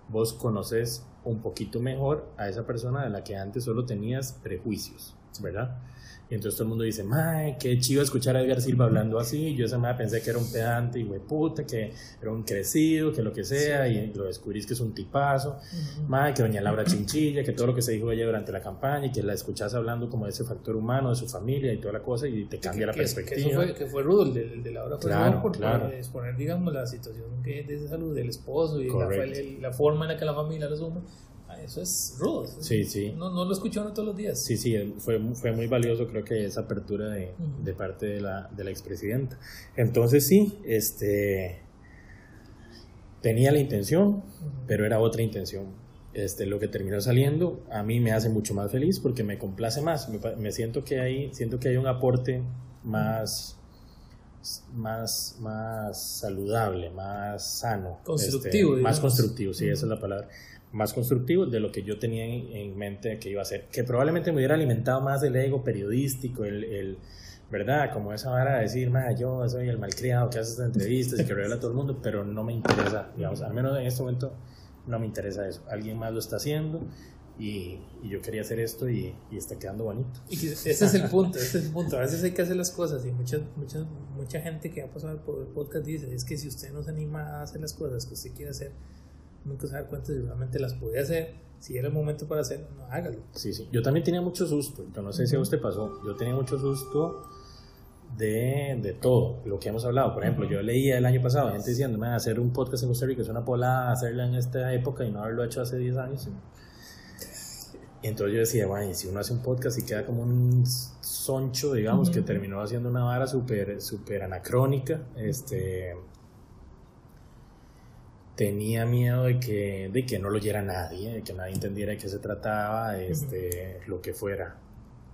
vos conoces un poquito mejor a esa persona de la que antes solo tenías prejuicios, ¿verdad? Y entonces todo el mundo dice, mae, qué chido escuchar a Edgar Silva hablando así. Yo esa madre pensé que era un pedante y puta, que era un crecido, que lo que sea, y lo descubrís que es un tipazo. Uh que doña Laura Chinchilla, que todo lo que se dijo ella durante la campaña y que la escuchás hablando como de ese factor humano, de su familia y toda la cosa, y te cambia la perspectiva. Que, eso fue, que fue rudo, el de, de Laura fue claro, por, claro. exponer, digamos, la situación que de salud del esposo y la, la, forma en la que la familia lo asume eso es rudo. Sí, sí. No, no lo escucho todos los días. Sí, sí, fue, fue muy valioso creo que esa apertura de, de parte de la, de la expresidenta. Entonces sí, este tenía la intención, pero era otra intención. este, lo que terminó saliendo a mí me hace mucho más feliz porque me complace más. Me, siento, que hay, siento que hay un aporte más, más, más saludable, más sano. Este, constructivo. más constructivo, sí, esa es la palabra. Más constructivo de lo que yo tenía en, mente que iba a ser. Que probablemente me hubiera alimentado más el ego periodístico, el, el ¿verdad? Como esa manera de decir, yo soy el malcriado que hace estas entrevistas y que revela a todo el mundo, pero no me interesa, digamos, al menos en este momento no me interesa eso. Alguien más lo está haciendo y, yo quería hacer esto y, está quedando bonito. Y ese es el punto, ese es el punto. A veces hay que hacer las cosas y mucha, mucha, mucha gente que ha pasado por el podcast dice, es que si usted no se anima a hacer las cosas que usted quiere hacer, nunca se da cuenta si realmente las podía hacer. Si era el momento para hacerlo, no hágalo. Sí, sí. Yo también tenía mucho susto. Yo no sé si a usted pasó. Yo tenía mucho susto de, de, todo lo que hemos hablado. Por ejemplo, yo leía el año pasado gente diciendo, hacer un podcast en Costa Rica es una polada, hacerlo en esta época y no haberlo hecho hace 10 años. Y entonces yo decía, bueno, si uno hace un podcast y queda como un soncho, digamos, que terminó haciendo una vara súper super anacrónica, este tenía miedo de que, de que no lo oyera nadie, de que nadie entendiera de qué se trataba, este, lo que fuera.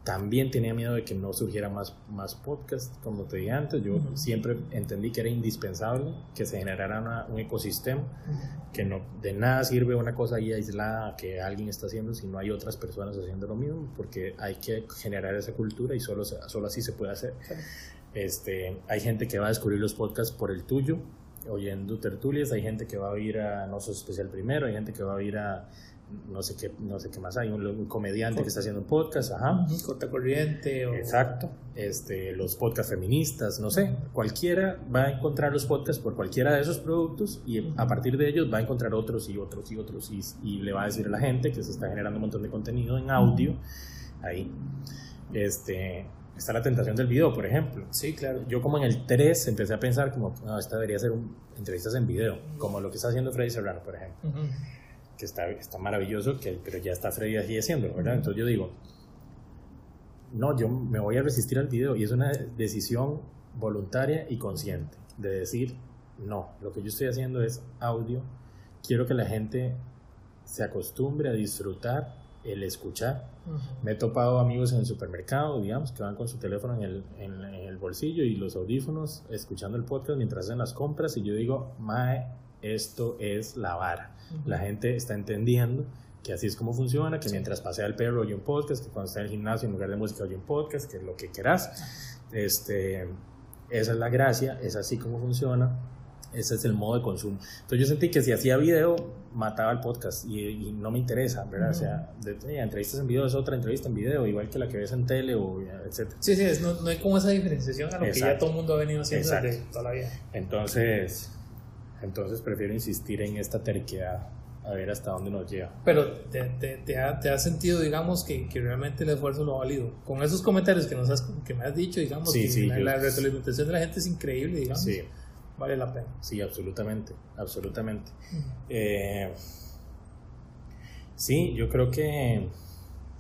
También tenía miedo de que no surgiera más, más podcast, como te dije antes. Yo siempre entendí que era indispensable que se generara un ecosistema, que no de nada sirve una cosa ahí aislada que alguien está haciendo si no hay otras personas haciendo lo mismo, porque hay que generar esa cultura y solo, solo así se puede hacer. Este, hay gente que va a descubrir los podcasts por el tuyo, oyendo tertulias, hay gente que va a ir a No Sos Especial primero, hay gente que va a ir a no sé qué, no sé qué más hay, un, comediante que está haciendo un podcast, ajá. Corta corriente. Exacto, este, los podcasts feministas, no sé, cualquiera va a encontrar los podcasts por cualquiera de esos productos y a partir de ellos va a encontrar otros y otros y otros y, y le va a decir a la gente que se está generando un montón de contenido en audio ahí. Este, está la tentación del video, por ejemplo. Sí, claro. Yo como en el 3 empecé a pensar como, no, esta debería ser un, entrevistas en video, como lo que está haciendo Freddy Serrano, por ejemplo que está, está maravilloso, que, pero ya está Freddy así haciendo, ¿verdad? Entonces yo digo, no, yo me voy a resistir al video y es una decisión voluntaria y consciente de decir, no, lo que yo estoy haciendo es audio, quiero que la gente se acostumbre a disfrutar el escuchar. Me he topado amigos en el supermercado, digamos, que van con su teléfono en el, en, el bolsillo y los audífonos escuchando el podcast mientras hacen las compras y yo digo, mae, esto es la vara. La gente está entendiendo que así es como funciona, que mientras pasea el perro oye un podcast, que cuando está en el gimnasio en lugar de música oye un podcast, que es lo que quieras. Este, esa es la gracia, es así como funciona, ese es el modo de consumo. Entonces yo sentí que si hacía video, mataba el podcast y, no me interesa, ¿verdad? O sea, de, entrevistas en video es otra entrevista en video, igual que la que ves en tele o etc. Sí, sí, no, hay como esa diferenciación a lo que ya todo el mundo ha venido haciendo desde toda la vida. Entonces, entonces prefiero insistir en esta terquedad a ver hasta dónde nos lleva. Pero te, te, te, ha, sentido, digamos, que, que, realmente el esfuerzo lo ha valido. Con esos comentarios que, nos has, que me has dicho, digamos, que la, la, retroalimentación de la gente es increíble, digamos. Sí. Vale la pena. Sí, absolutamente, absolutamente. Eh, sí, yo creo que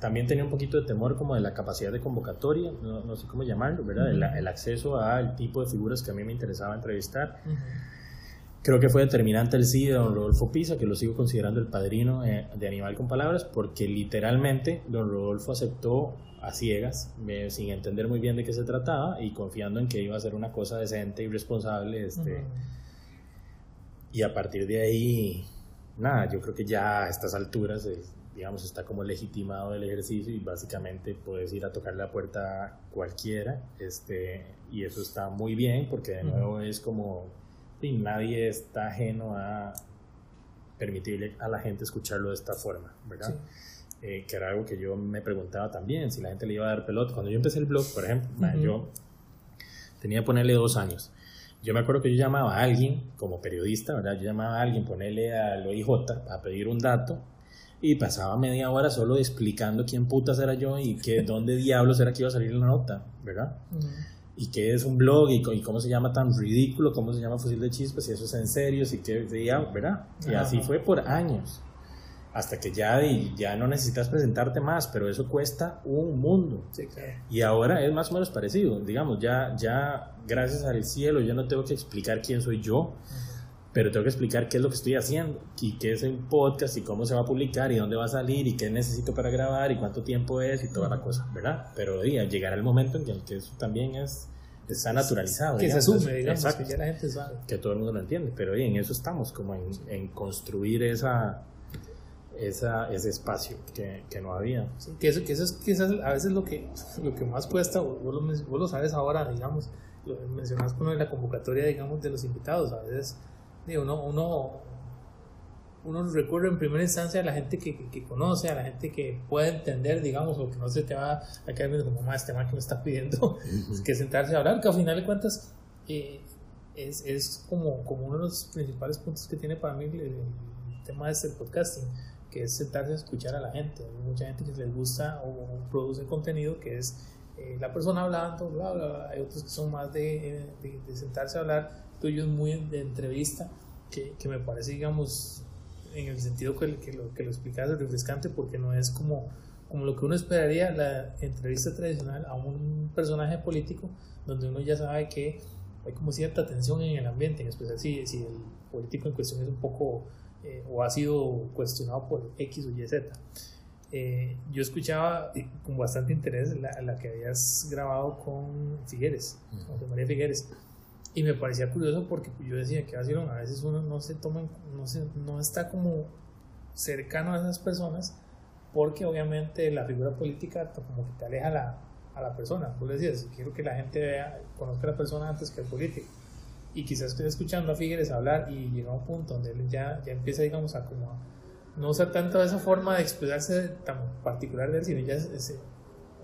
también tenía un poquito de temor como de la capacidad de convocatoria, no, no sé cómo llamarlo, ¿verdad? el, el, acceso al tipo de figuras que a mí me interesaba entrevistar. Creo que fue determinante el sí de don Rodolfo Pisa, que lo sigo considerando el padrino eh, de Animal con Palabras, porque literalmente don Rodolfo aceptó a ciegas, sin entender muy bien de qué se trataba y confiando en que iba a ser una cosa decente y responsable. Este, Y a partir de ahí, nada, yo creo que ya a estas alturas, eh, digamos, está como legitimado el ejercicio y básicamente puedes ir a tocar la puerta cualquiera, este, y eso está muy bien porque de nuevo es como y nadie está ajeno a permitirle a la gente escucharlo de esta forma, ¿verdad? Eh, que era algo que yo me preguntaba también, si la gente le iba a dar pelota. Cuando yo empecé el blog, por ejemplo, yo tenía que ponerle dos años. Yo me acuerdo que yo llamaba a alguien, como periodista, ¿verdad? Yo llamaba a alguien, ponerle al OIJ a pedir un dato y pasaba media hora solo explicando quién putas era yo y que dónde diablos era que iba a salir la nota, ¿verdad? y qué es un blog y, cómo se llama tan ridículo, cómo se llama Fusil de Chispas, y eso es en serio, y que, ¿verdad? Y así fue por años, hasta que ya, ya no necesitas presentarte más, pero eso cuesta un mundo. Y ahora es más o menos parecido, digamos, ya, ya gracias al cielo yo no tengo que explicar quién soy yo, pero tengo que explicar qué es lo que estoy haciendo y qué es el podcast y cómo se va a publicar y dónde va a salir y qué necesito para grabar y cuánto tiempo es y toda la cosa, ¿verdad? Pero día llegará el momento en que eso también es está naturalizado. Que se asume, digamos, que ya la gente sabe. Que todo el mundo lo entiende, pero en eso estamos, como en, en construir esa, esa, ese espacio que, que no había. que eso, que eso es quizás a veces lo que, lo que más cuesta, vos lo, vos lo sabes ahora, digamos, lo mencionas con la convocatoria, digamos, de los invitados, a veces uno, uno, uno recurre en primera instancia a la gente que, que, conoce, a la gente que puede entender, digamos, o que no se te va a quedar viendo como más este tema que me está pidiendo, que sentarse a hablar, que al final de cuentas eh, es, es como, como uno de los principales puntos que tiene para mí el, tema de este podcasting, que es sentarse a escuchar a la gente. Hay mucha gente que les gusta o, produce contenido que es eh, la persona hablando, bla, bla, Hay otros que son más de, de, de sentarse a hablar tuyo es muy de entrevista, que, que, me parece, digamos, en el sentido que, que lo, que lo explicas, refrescante, porque no es como, como lo que uno esperaría la entrevista tradicional a un personaje político, donde uno ya sabe que hay como cierta tensión en el ambiente, en especial si, si el político en cuestión es un poco eh, o ha sido cuestionado por X o Y, Z. Eh, yo escuchaba con bastante interés la, la, que habías grabado con Figueres, con María Figueres. Y me parecía curioso porque yo decía que a veces uno no se toma, no, se, no está como cercano a esas personas porque obviamente la figura política como que te aleja a la, a la persona. Tú le decías, quiero que la gente vea, conozca a la persona antes que al político. Y quizás estoy escuchando a Figueres hablar y llega un punto donde él ya, ya empieza, digamos, a como no usar tanto esa forma de expresarse tan particular de él, sino ya ese,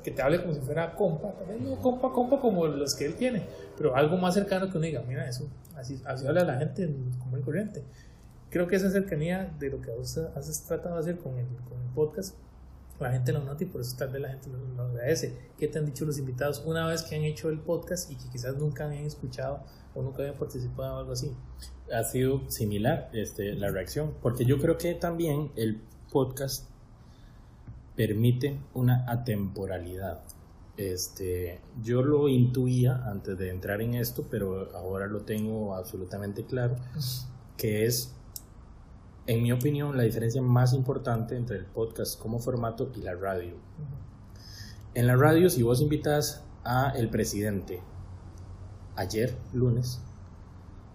que te hable como si fuera compa, no compa, compa como los que él tiene, pero algo más cercano que uno diga, mira, eso, así, así habla la gente como el corriente. Creo que esa cercanía de lo que vos has tratado de hacer con el, con el podcast, la gente lo nota y por eso tal vez la gente lo, agradece. ¿Qué te han dicho los invitados una vez que han hecho el podcast y que quizás nunca han escuchado o nunca habían participado en algo así? Ha sido similar este, la reacción, porque yo creo que también el podcast permite una atemporalidad. Este, yo lo intuía antes de entrar en esto, pero ahora lo tengo absolutamente claro, que es, en mi opinión, la diferencia más importante entre el podcast como formato y la radio. En la radio, si vos invitas a el presidente ayer, lunes,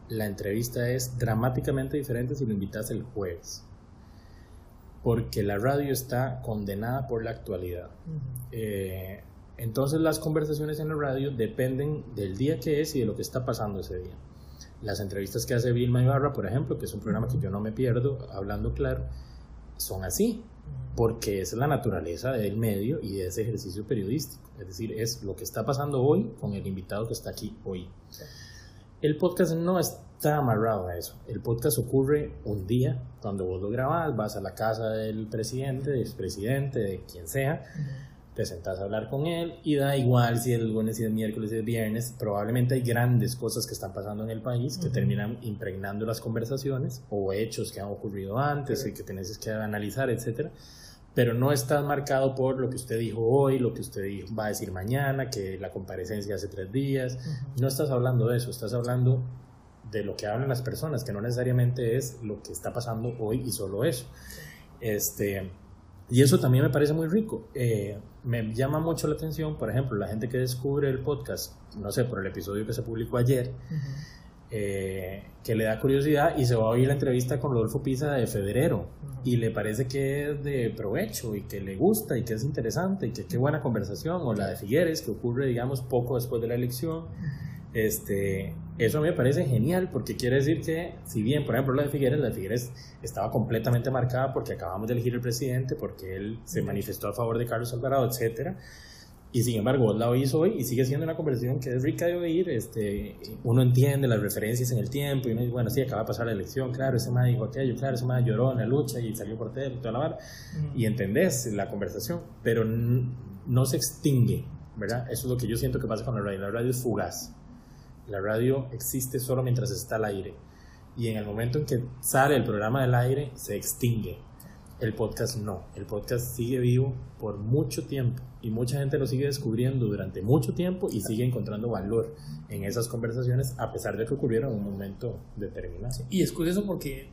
la entrevista es dramáticamente diferente si lo invitas el jueves porque la radio está condenada por la actualidad. Eh, entonces las conversaciones en la radio dependen del día que es y de lo que está pasando ese día. Las entrevistas que hace Vilma Ibarra, por ejemplo, que es un programa que yo no me pierdo, hablando claro, son así, porque es la naturaleza del medio y de ese ejercicio periodístico. Es decir, es lo que está pasando hoy con el invitado que está aquí hoy. El podcast no es está amarrado a eso. El podcast ocurre un día, cuando vos lo grabás, vas a la casa del presidente, del expresidente, de quien sea, te sentás a hablar con él y da igual si es el lunes, si es miércoles, si es viernes, probablemente hay grandes cosas que están pasando en el país que terminan impregnando las conversaciones o hechos que han ocurrido antes y que tenés que analizar, etcétera pero no está marcado por lo que usted dijo hoy, lo que usted va a decir mañana, que la comparecencia hace tres días. No estás hablando de eso, estás hablando de lo que hablan las personas, que no necesariamente es lo que está pasando hoy y solo eso. Este, y eso también me parece muy rico. Eh, me llama mucho la atención, por ejemplo, la gente que descubre el podcast, no sé, por el episodio que se publicó ayer, eh, que le da curiosidad y se va a oír la entrevista con Rodolfo Pisa de febrero. Y le parece que es de provecho y que le gusta y que es interesante y que qué buena conversación, o la de Figueres, que ocurre, digamos, poco después de la elección. Este, eso a mí me parece genial porque quiere decir que, si bien, por ejemplo, la de Figueres, la de Figueres estaba completamente marcada porque acabamos de elegir el presidente, porque él se manifestó a favor de Carlos Alvarado, etcétera. Y sin embargo, vos la oís hoy y sigue siendo una conversación que es rica de oír. Este, uno entiende las referencias en el tiempo y uno dice, bueno, sí, acaba de pasar la elección, claro, ese más dijo aquello, claro, ese más lloró en la lucha y salió por tele toda la barra. Y entendés la conversación, pero no se extingue, ¿verdad? Eso es lo que yo siento que pasa con la radio. La radio es fugaz la radio existe solo mientras está al aire. Y en el momento en que sale el programa del aire, se extingue. El podcast no, el podcast sigue vivo por mucho tiempo y mucha gente lo sigue descubriendo durante mucho tiempo y sigue encontrando valor en esas conversaciones a pesar de que ocurrieron en un momento determinado. Y es curioso porque,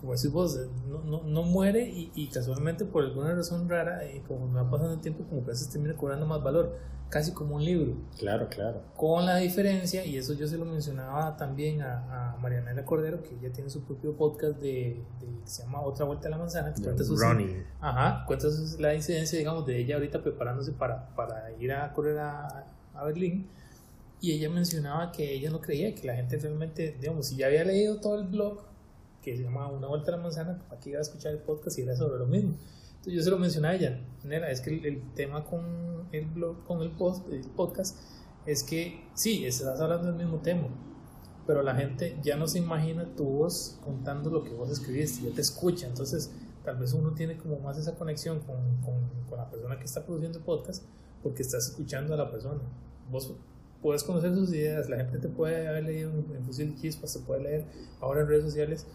como decís vos, no, no, no muere y, y, casualmente por alguna razón rara, y como va pasando el tiempo, como que a veces termina cobrando más valor casi como un libro. Claro, claro. Con la diferencia, y eso yo se lo mencionaba también a, a Marianela Cordero, que ella tiene su propio podcast de, que se llama Otra Vuelta a la Manzana, que cuenta, sus, ajá, cuenta la incidencia, digamos, de ella ahorita preparándose para, para ir a correr a, a Berlín. Y ella mencionaba que ella no creía que la gente realmente, digamos, si ya había leído todo el blog, que se llama Una Vuelta a la Manzana, ¿para qué iba a escuchar el podcast y era sobre lo mismo? yo se lo mencioné a ella, Nera, es que el, tema con el blog, con el, post, el podcast, es que sí, estás hablando del mismo tema, pero la gente ya no se imagina tu voz contando lo que vos escribiste, ya te escucha, entonces tal vez uno tiene como más esa conexión con, con, con la persona que está produciendo el podcast porque estás escuchando a la persona. Vos puedes conocer sus ideas, la gente te puede haber leído en Fusil Chispas, se puede leer ahora en redes sociales,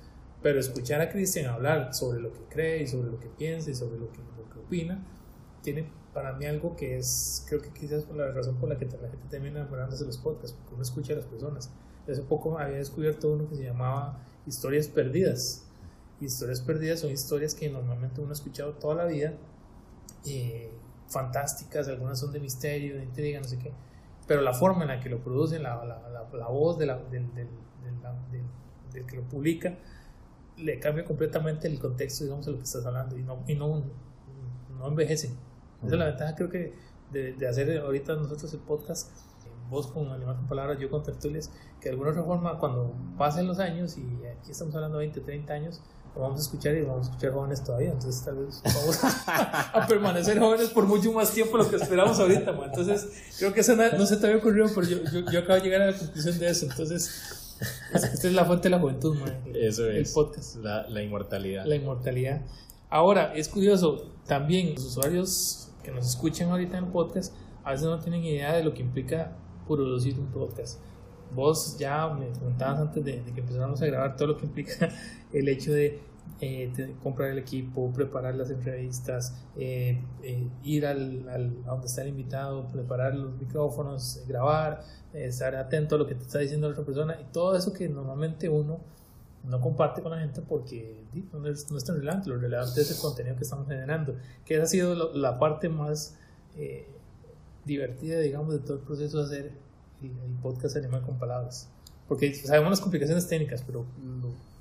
pero escuchar a Cristian hablar sobre lo que cree y sobre lo que piensa y sobre lo que, lo que opina, tiene para mí algo que es, creo que quizás por la razón por la que la gente termina enamorándose de los podcasts, porque uno escucha a las personas. Hace poco había descubierto uno que se llamaba Historias Perdidas. Historias Perdidas son historias que normalmente uno ha escuchado toda la vida, eh, fantásticas, algunas son de misterio, de intriga, no sé qué, pero la forma en la que lo producen, la, la, la, voz de del, del, del que lo publica, le cambia completamente el contexto, digamos, a lo que estás hablando y no, y no, no envejecen. Esa es la ventaja, creo que, de, de, hacer ahorita nosotros el podcast, vos con Animal con Palabras, yo con Tertulias, que de alguna otra forma, cuando pasen los años, y aquí estamos hablando de 20, 30 años, lo vamos a escuchar y vamos a escuchar jóvenes todavía, entonces tal vez vamos a, permanecer jóvenes por mucho más tiempo de lo que esperamos ahorita, entonces creo que eso no, no, se te había ocurrido, pero yo, yo, yo acabo de llegar a la conclusión de eso, entonces esta es la fuente de la juventud, Eso es. El podcast. La, la, inmortalidad. La inmortalidad. Ahora, es curioso, también los usuarios que nos escuchan ahorita en el podcast a veces no tienen idea de lo que implica producir un podcast. Vos ya me comentabas antes de, de que empezáramos a grabar todo lo que implica el hecho de eh, comprar el equipo, preparar las entrevistas, eh, eh, ir al, al, a donde está el invitado, preparar los micrófonos, grabar, estar atento a lo que te está diciendo la otra persona y todo eso que normalmente uno no comparte con la gente porque no es, no es tan relevante, lo relevante es el contenido que estamos generando, que esa ha sido la parte más divertida, digamos, de todo el proceso de hacer el, el podcast Animal con Palabras. Porque sabemos las complicaciones técnicas, pero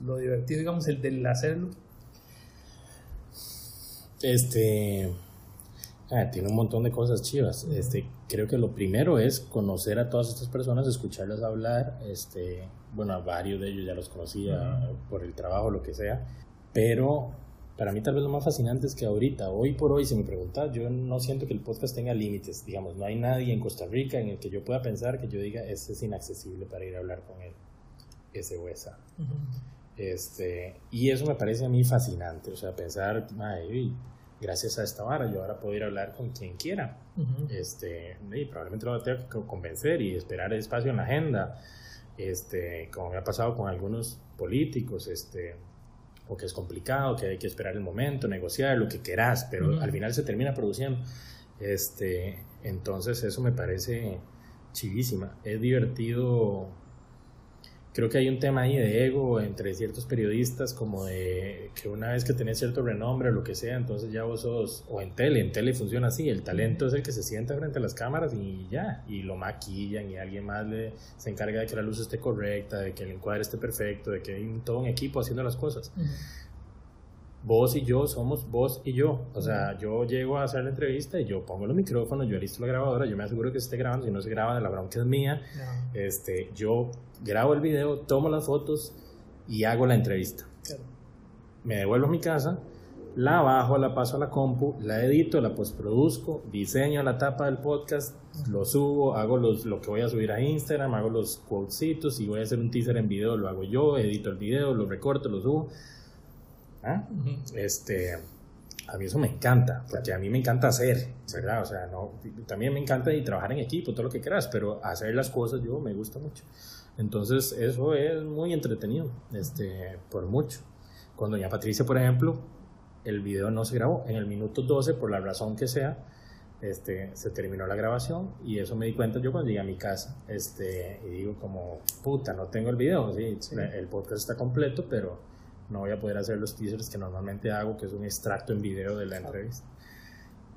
lo, divertido, digamos, el del hacerlo. Este. Ah, tiene un montón de cosas chivas. Este, creo que lo primero es conocer a todas estas personas, escucharlas hablar. Este, bueno, a varios de ellos ya los conocía por el trabajo, lo que sea. Pero para mí tal vez lo más fascinante es que ahorita, hoy por hoy, si me preguntas, yo no siento que el podcast tenga límites, digamos, no hay nadie en Costa Rica en el que yo pueda pensar que yo diga, este es inaccesible para ir a hablar con él, ese o esa. este, y eso me parece a mí fascinante, o sea, pensar, ay, gracias a esta vara yo ahora puedo ir a hablar con quien quiera, este, y probablemente lo tengo que convencer y esperar espacio en la agenda, este, como me ha pasado con algunos políticos, este, o que es complicado, que hay que esperar el momento, negociar, lo que querás, pero al final se termina produciendo. Este, entonces eso me parece chivísima. Es divertido. Creo que hay un tema ahí de ego entre ciertos periodistas, como de que una vez que tenés cierto renombre o lo que sea, entonces ya vos sos, o en tele, en tele funciona así, el talento es el que se sienta frente a las cámaras y ya, y lo maquillan y alguien más le, se encarga de que la luz esté correcta, de que el encuadre esté perfecto, de que hay todo un equipo haciendo las cosas vos y yo somos vos y yo. O sea, yo llego a hacer la entrevista y yo pongo los micrófonos, yo listo la grabadora, yo me aseguro que se esté grabando, si no se graba de la bronca es mía. Este, yo grabo el video, tomo las fotos y hago la entrevista. Me devuelvo a mi casa, la bajo, la paso a la compu, la edito, la postproduzco, diseño la tapa del podcast, lo subo, hago los, lo que voy a subir a Instagram, hago los quotesitos y voy a hacer un teaser en video, lo hago yo, edito el video, lo recorto, lo subo ¿Ah? Este, a mí eso me encanta, porque a mí me encanta hacer, ¿verdad? O sea, no, también me encanta y trabajar en equipo, todo lo que quieras, pero hacer las cosas yo me gusta mucho. Entonces, eso es muy entretenido, este, por mucho. Con doña Patricia, por ejemplo, el video no se grabó. En el minuto 12, por la razón que sea, este, se terminó la grabación y eso me di cuenta yo cuando llegué a mi casa este, y digo como, puta, no tengo el video, sí, el podcast está completo, pero no voy a poder hacer los teasers que normalmente hago, que es un extracto en video de la entrevista.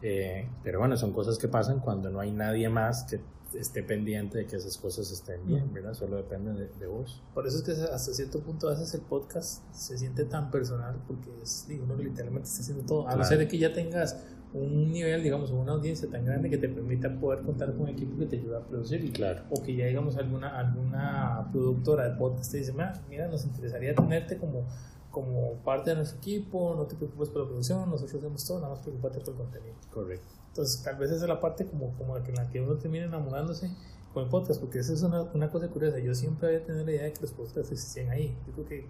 Eh, pero bueno, son cosas que pasan cuando no hay nadie más que esté pendiente de que esas cosas estén bien, ¿verdad? Solo depende de, vos. Por eso es que hasta cierto punto a veces el podcast se siente tan personal porque es, digo, uno literalmente está haciendo todo. A no ser de que ya tengas un nivel, digamos, una audiencia tan grande que te permita poder contar con un equipo que te ayude a producir. Claro. O que ya, digamos, alguna, alguna productora de podcast te dice, mira, nos interesaría tenerte como, como parte de nuestro equipo, no te preocupes por la producción, nosotros hacemos todo, nada más preocupate por el contenido. Correcto. Entonces, tal vez esa es la parte como, como la que, en la que uno termina enamorándose con el podcast, porque esa es una, una cosa curiosa. Yo siempre había tenido la idea de que los podcasts existían ahí. Yo creo que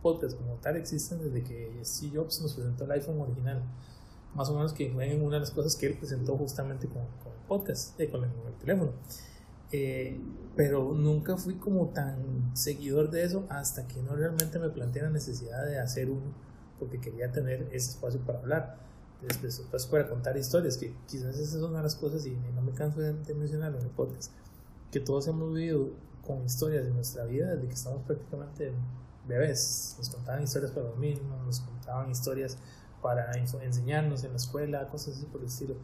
podcasts como tal existen desde que Steve Jobs nos presentó el iPhone original más o menos que fue una de las cosas que él presentó justamente con, con el podcast, eh, con, el, teléfono. Eh, pero nunca fui como tan seguidor de eso hasta que no realmente me planteé la necesidad de hacer uno, porque quería tener ese espacio para hablar, después para contar historias, que quizás esa es una de las cosas, y no me canso de, mencionarlo en el que todos hemos vivido con historias de nuestra vida desde que estamos prácticamente bebés. Nos contaban historias para dormir, nos contaban historias para enseñarnos en la escuela, cosas así por el estilo.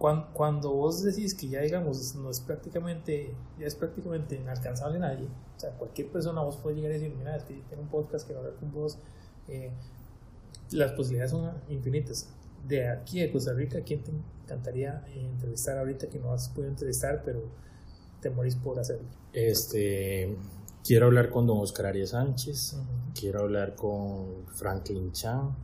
Cuando, cuando vos decís que ya digamos no es prácticamente ya es prácticamente inalcanzable a nadie o sea cualquier persona vos puede llegar y decir mira es que yo tengo un podcast que hablar con vos eh, las posibilidades son infinitas de aquí de Costa Rica ¿quién te encantaría entrevistar ahorita que no has podido entrevistar pero te morís por hacerlo este quiero hablar con don Oscar Arias Sánchez quiero hablar con Franklin Chan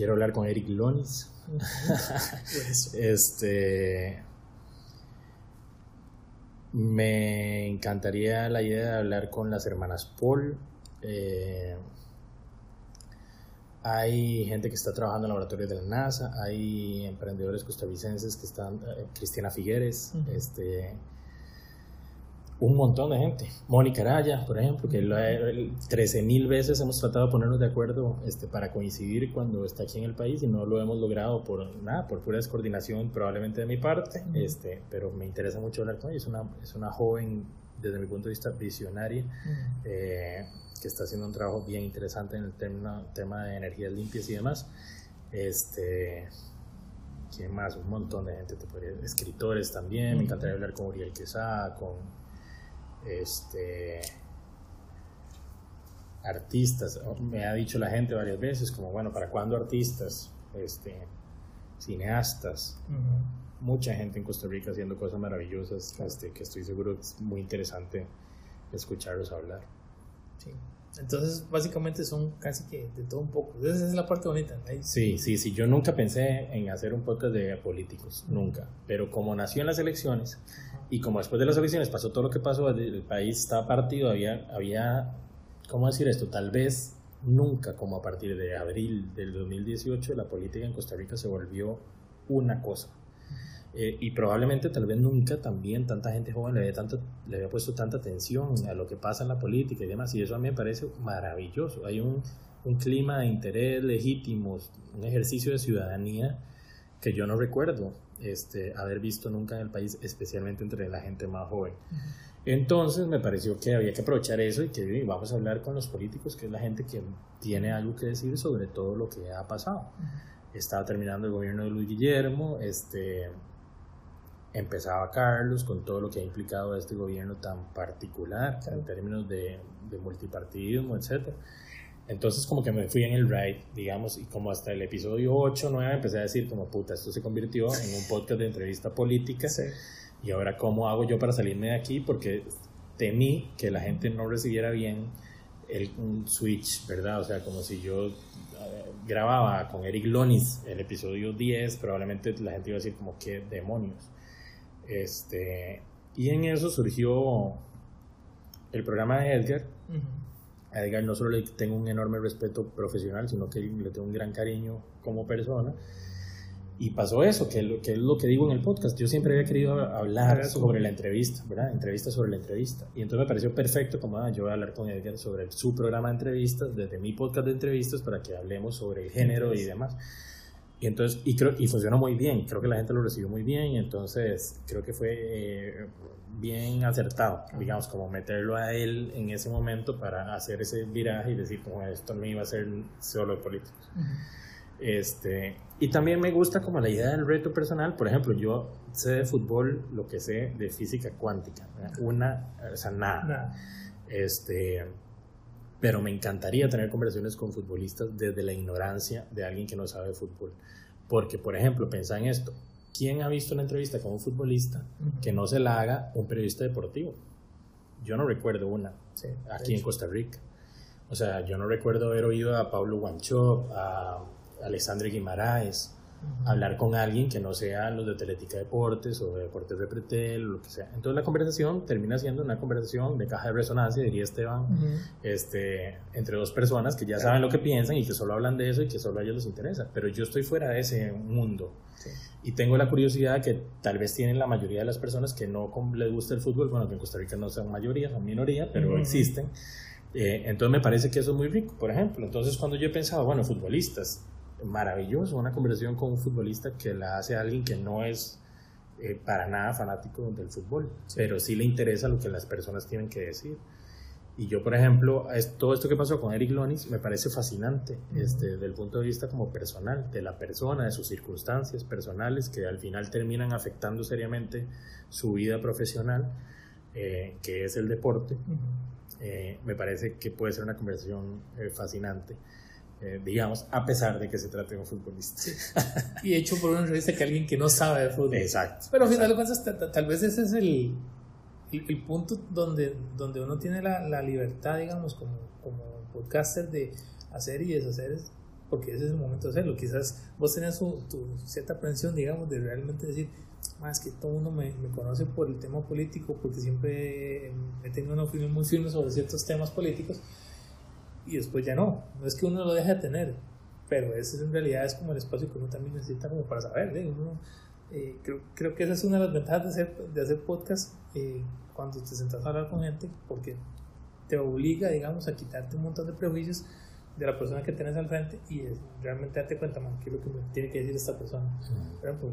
quiero hablar con Eric Lonis. este. Me encantaría la idea de hablar con las hermanas Paul. Eh, hay gente que está trabajando en laboratorios de la NASA, hay emprendedores costarricenses que están, eh, Cristiana Figueres, este, un montón de gente. Mónica Araya, por ejemplo, que 13 mil veces hemos tratado de ponernos de acuerdo este, para coincidir cuando está aquí en el país y no lo hemos logrado por nada, por pura descoordinación probablemente de mi parte, este, pero me interesa mucho hablar con ella. Es una, es una joven, desde mi punto de vista, visionaria, eh, que está haciendo un trabajo bien interesante en el tema, tema de energías limpias y demás. Este, ¿Quién más? Un montón de gente, te podría, escritores también, me encantaría hablar con Uriel Quesada, con este artistas, me ha dicho la gente varias veces, como bueno, ¿para cuándo artistas? Este, cineastas, mucha gente en Costa Rica haciendo cosas maravillosas, este, que estoy seguro es muy interesante escucharlos hablar. Sí. Entonces, básicamente son casi que de todo un poco. Esa es la parte bonita. Sí, sí, sí. Yo nunca pensé en hacer un podcast de políticos, nunca. Pero como nació en las elecciones, y como después de las elecciones pasó todo lo que pasó, el país estaba partido, había, había, ¿cómo decir esto? Tal vez nunca, como a partir de abril del 2018, la política en Costa Rica se volvió una cosa. Eh, y probablemente tal vez nunca también tanta gente joven le había, tanto, le había puesto tanta atención a lo que pasa en la política y demás, y eso a mí me parece maravilloso. Hay un, un clima de interés legítimo, un ejercicio de ciudadanía que yo no recuerdo este, haber visto nunca en el país, especialmente entre la gente más joven. Entonces me pareció que había que aprovechar eso y que vamos a hablar con los políticos, que es la gente que tiene algo que decir sobre todo lo que ha pasado. Estaba terminando el gobierno de Luis Guillermo, este, empezaba Carlos con todo lo que ha implicado este gobierno tan particular en términos de, de multipartidismo, etcétera. Entonces como que me fui en el ride, digamos, y como hasta el episodio 8, 9 empecé a decir como puta, esto se convirtió en un podcast de entrevista política. Y ahora cómo hago yo para salirme de aquí porque temí que la gente no recibiera bien el, un switch, ¿verdad? O sea, como si yo eh, grababa con Eric Lonis el episodio 10, probablemente la gente iba a decir como qué demonios. Este, y en eso surgió el programa de Edgar. A Edgar no solo le tengo un enorme respeto profesional, sino que le tengo un gran cariño como persona. Y pasó eso, que, lo, que es lo que digo en el podcast. Yo siempre había querido hablar sobre la entrevista, ¿verdad? Entrevista sobre la entrevista. Y entonces me pareció perfecto como ah, yo voy a hablar con Edgar sobre su programa de entrevistas, desde mi podcast de entrevistas, para que hablemos sobre el género y demás. Y entonces, y creo, y funcionó muy bien, creo que la gente lo recibió muy bien, y entonces creo que fue eh, bien acertado, digamos, como meterlo a él en ese momento para hacer ese viraje y decir, como esto no iba a ser solo de políticos. Este, y también me gusta como la idea del reto personal, por ejemplo, yo sé de fútbol lo que sé de física cuántica, una, o sea, nada. Este, pero me encantaría tener conversaciones con futbolistas desde la ignorancia de alguien que no sabe de fútbol. Porque, por ejemplo, pensá en esto. ¿Quién ha visto una entrevista con un futbolista que no se la haga un periodista deportivo? Yo no recuerdo una aquí en Costa Rica. O sea, yo no recuerdo haber oído a Pablo Guanchop, a Alexandre Guimaraes, hablar con alguien que no sea los de Teletica Deportes o de Deportes de Pretel o lo que sea. Entonces la conversación termina siendo una conversación de caja de resonancia, diría Esteban, este, entre dos personas que ya saben lo que piensan y que solo hablan de eso y que solo a ellos les interesa. Pero yo estoy fuera de ese mundo. Y tengo la curiosidad que tal vez tienen la mayoría de las personas que no les gusta el fútbol, bueno, que en Costa Rica no son mayoría, son minoría, pero existen. Eh, entonces me parece que eso es muy rico, por ejemplo. Entonces cuando yo he pensado, bueno, futbolistas, maravilloso, una conversación con un futbolista que la hace alguien que no es eh, para nada fanático del fútbol, pero sí le interesa lo que las personas tienen que decir. Y yo, por ejemplo, todo esto que pasó con Eric Lonis me parece fascinante este, desde el punto de vista como personal, de la persona, de sus circunstancias personales que al final terminan afectando seriamente su vida profesional, eh, que es el deporte. Eh, me parece que puede ser una conversación fascinante. Eh, digamos, a pesar de que se trate de un futbolista. y hecho por una entrevista que alguien que no sabe de fútbol. Exacto. Pero al final de cuentas, tal vez ese es el, el, punto donde, donde uno tiene la, la, libertad, digamos, como, como podcaster de hacer y deshacer, porque ese es el momento de hacerlo. Quizás vos tenés tu cierta aprensión, digamos, de realmente decir, más que todo uno me, me, conoce por el tema político, porque siempre he tenido una opinión muy firme sobre ciertos temas políticos y después ya no. No es que uno lo deje de tener, pero ese en realidad es como el espacio que uno también necesita como para saber. Eh, creo, creo, que esa es una de las ventajas de hacer, de hacer podcast eh, cuando te sentas a hablar con gente, porque te obliga, digamos, a quitarte un montón de prejuicios de la persona que tienes al frente y realmente darte cuenta, man, qué es lo que me tiene que decir esta persona.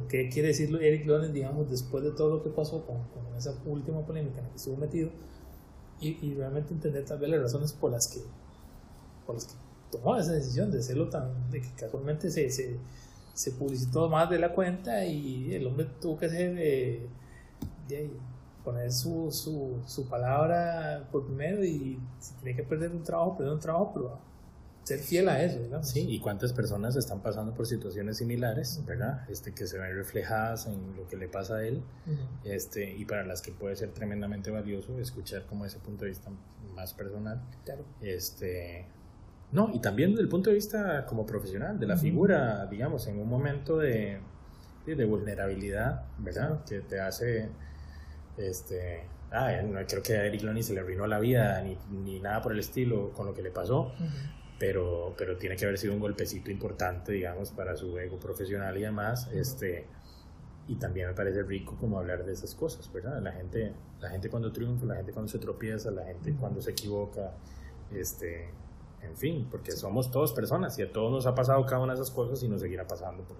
¿Qué quiere decir Eric Lones, digamos, después de todo lo que pasó con, con esa última polémica en la que estuvo metido? Y, y realmente entender tal vez las razones por las que por los que tomó esa decisión de hacerlo tan, de que casualmente se, se, se publicitó más de la cuenta y el hombre tuvo que hacer, eh, poner su, su, su, palabra por primero y si tiene que perder un trabajo, perder un trabajo, pero ser fiel a eso, digamos. Sí, y cuántas personas están pasando por situaciones similares, ¿verdad? Este, que se ven reflejadas en lo que le pasa a él, este, y para las que puede ser tremendamente valioso escuchar como ese punto de vista más personal. Claro. Este, no, y también desde el punto de vista como profesional, de la figura, digamos, en un momento de, de vulnerabilidad, ¿verdad? Que te hace, este, ah, no creo que a Eric Loney se le arruinó la vida ni, ni, nada por el estilo con lo que le pasó, pero, pero tiene que haber sido un golpecito importante, digamos, para su ego profesional y demás, este, y también me parece rico como hablar de esas cosas, ¿verdad? La gente, la gente cuando triunfa, la gente cuando se tropieza, la gente cuando se equivoca, este en fin, porque somos todos personas y a todos nos ha pasado cada una de esas cosas y nos seguirá pasando por,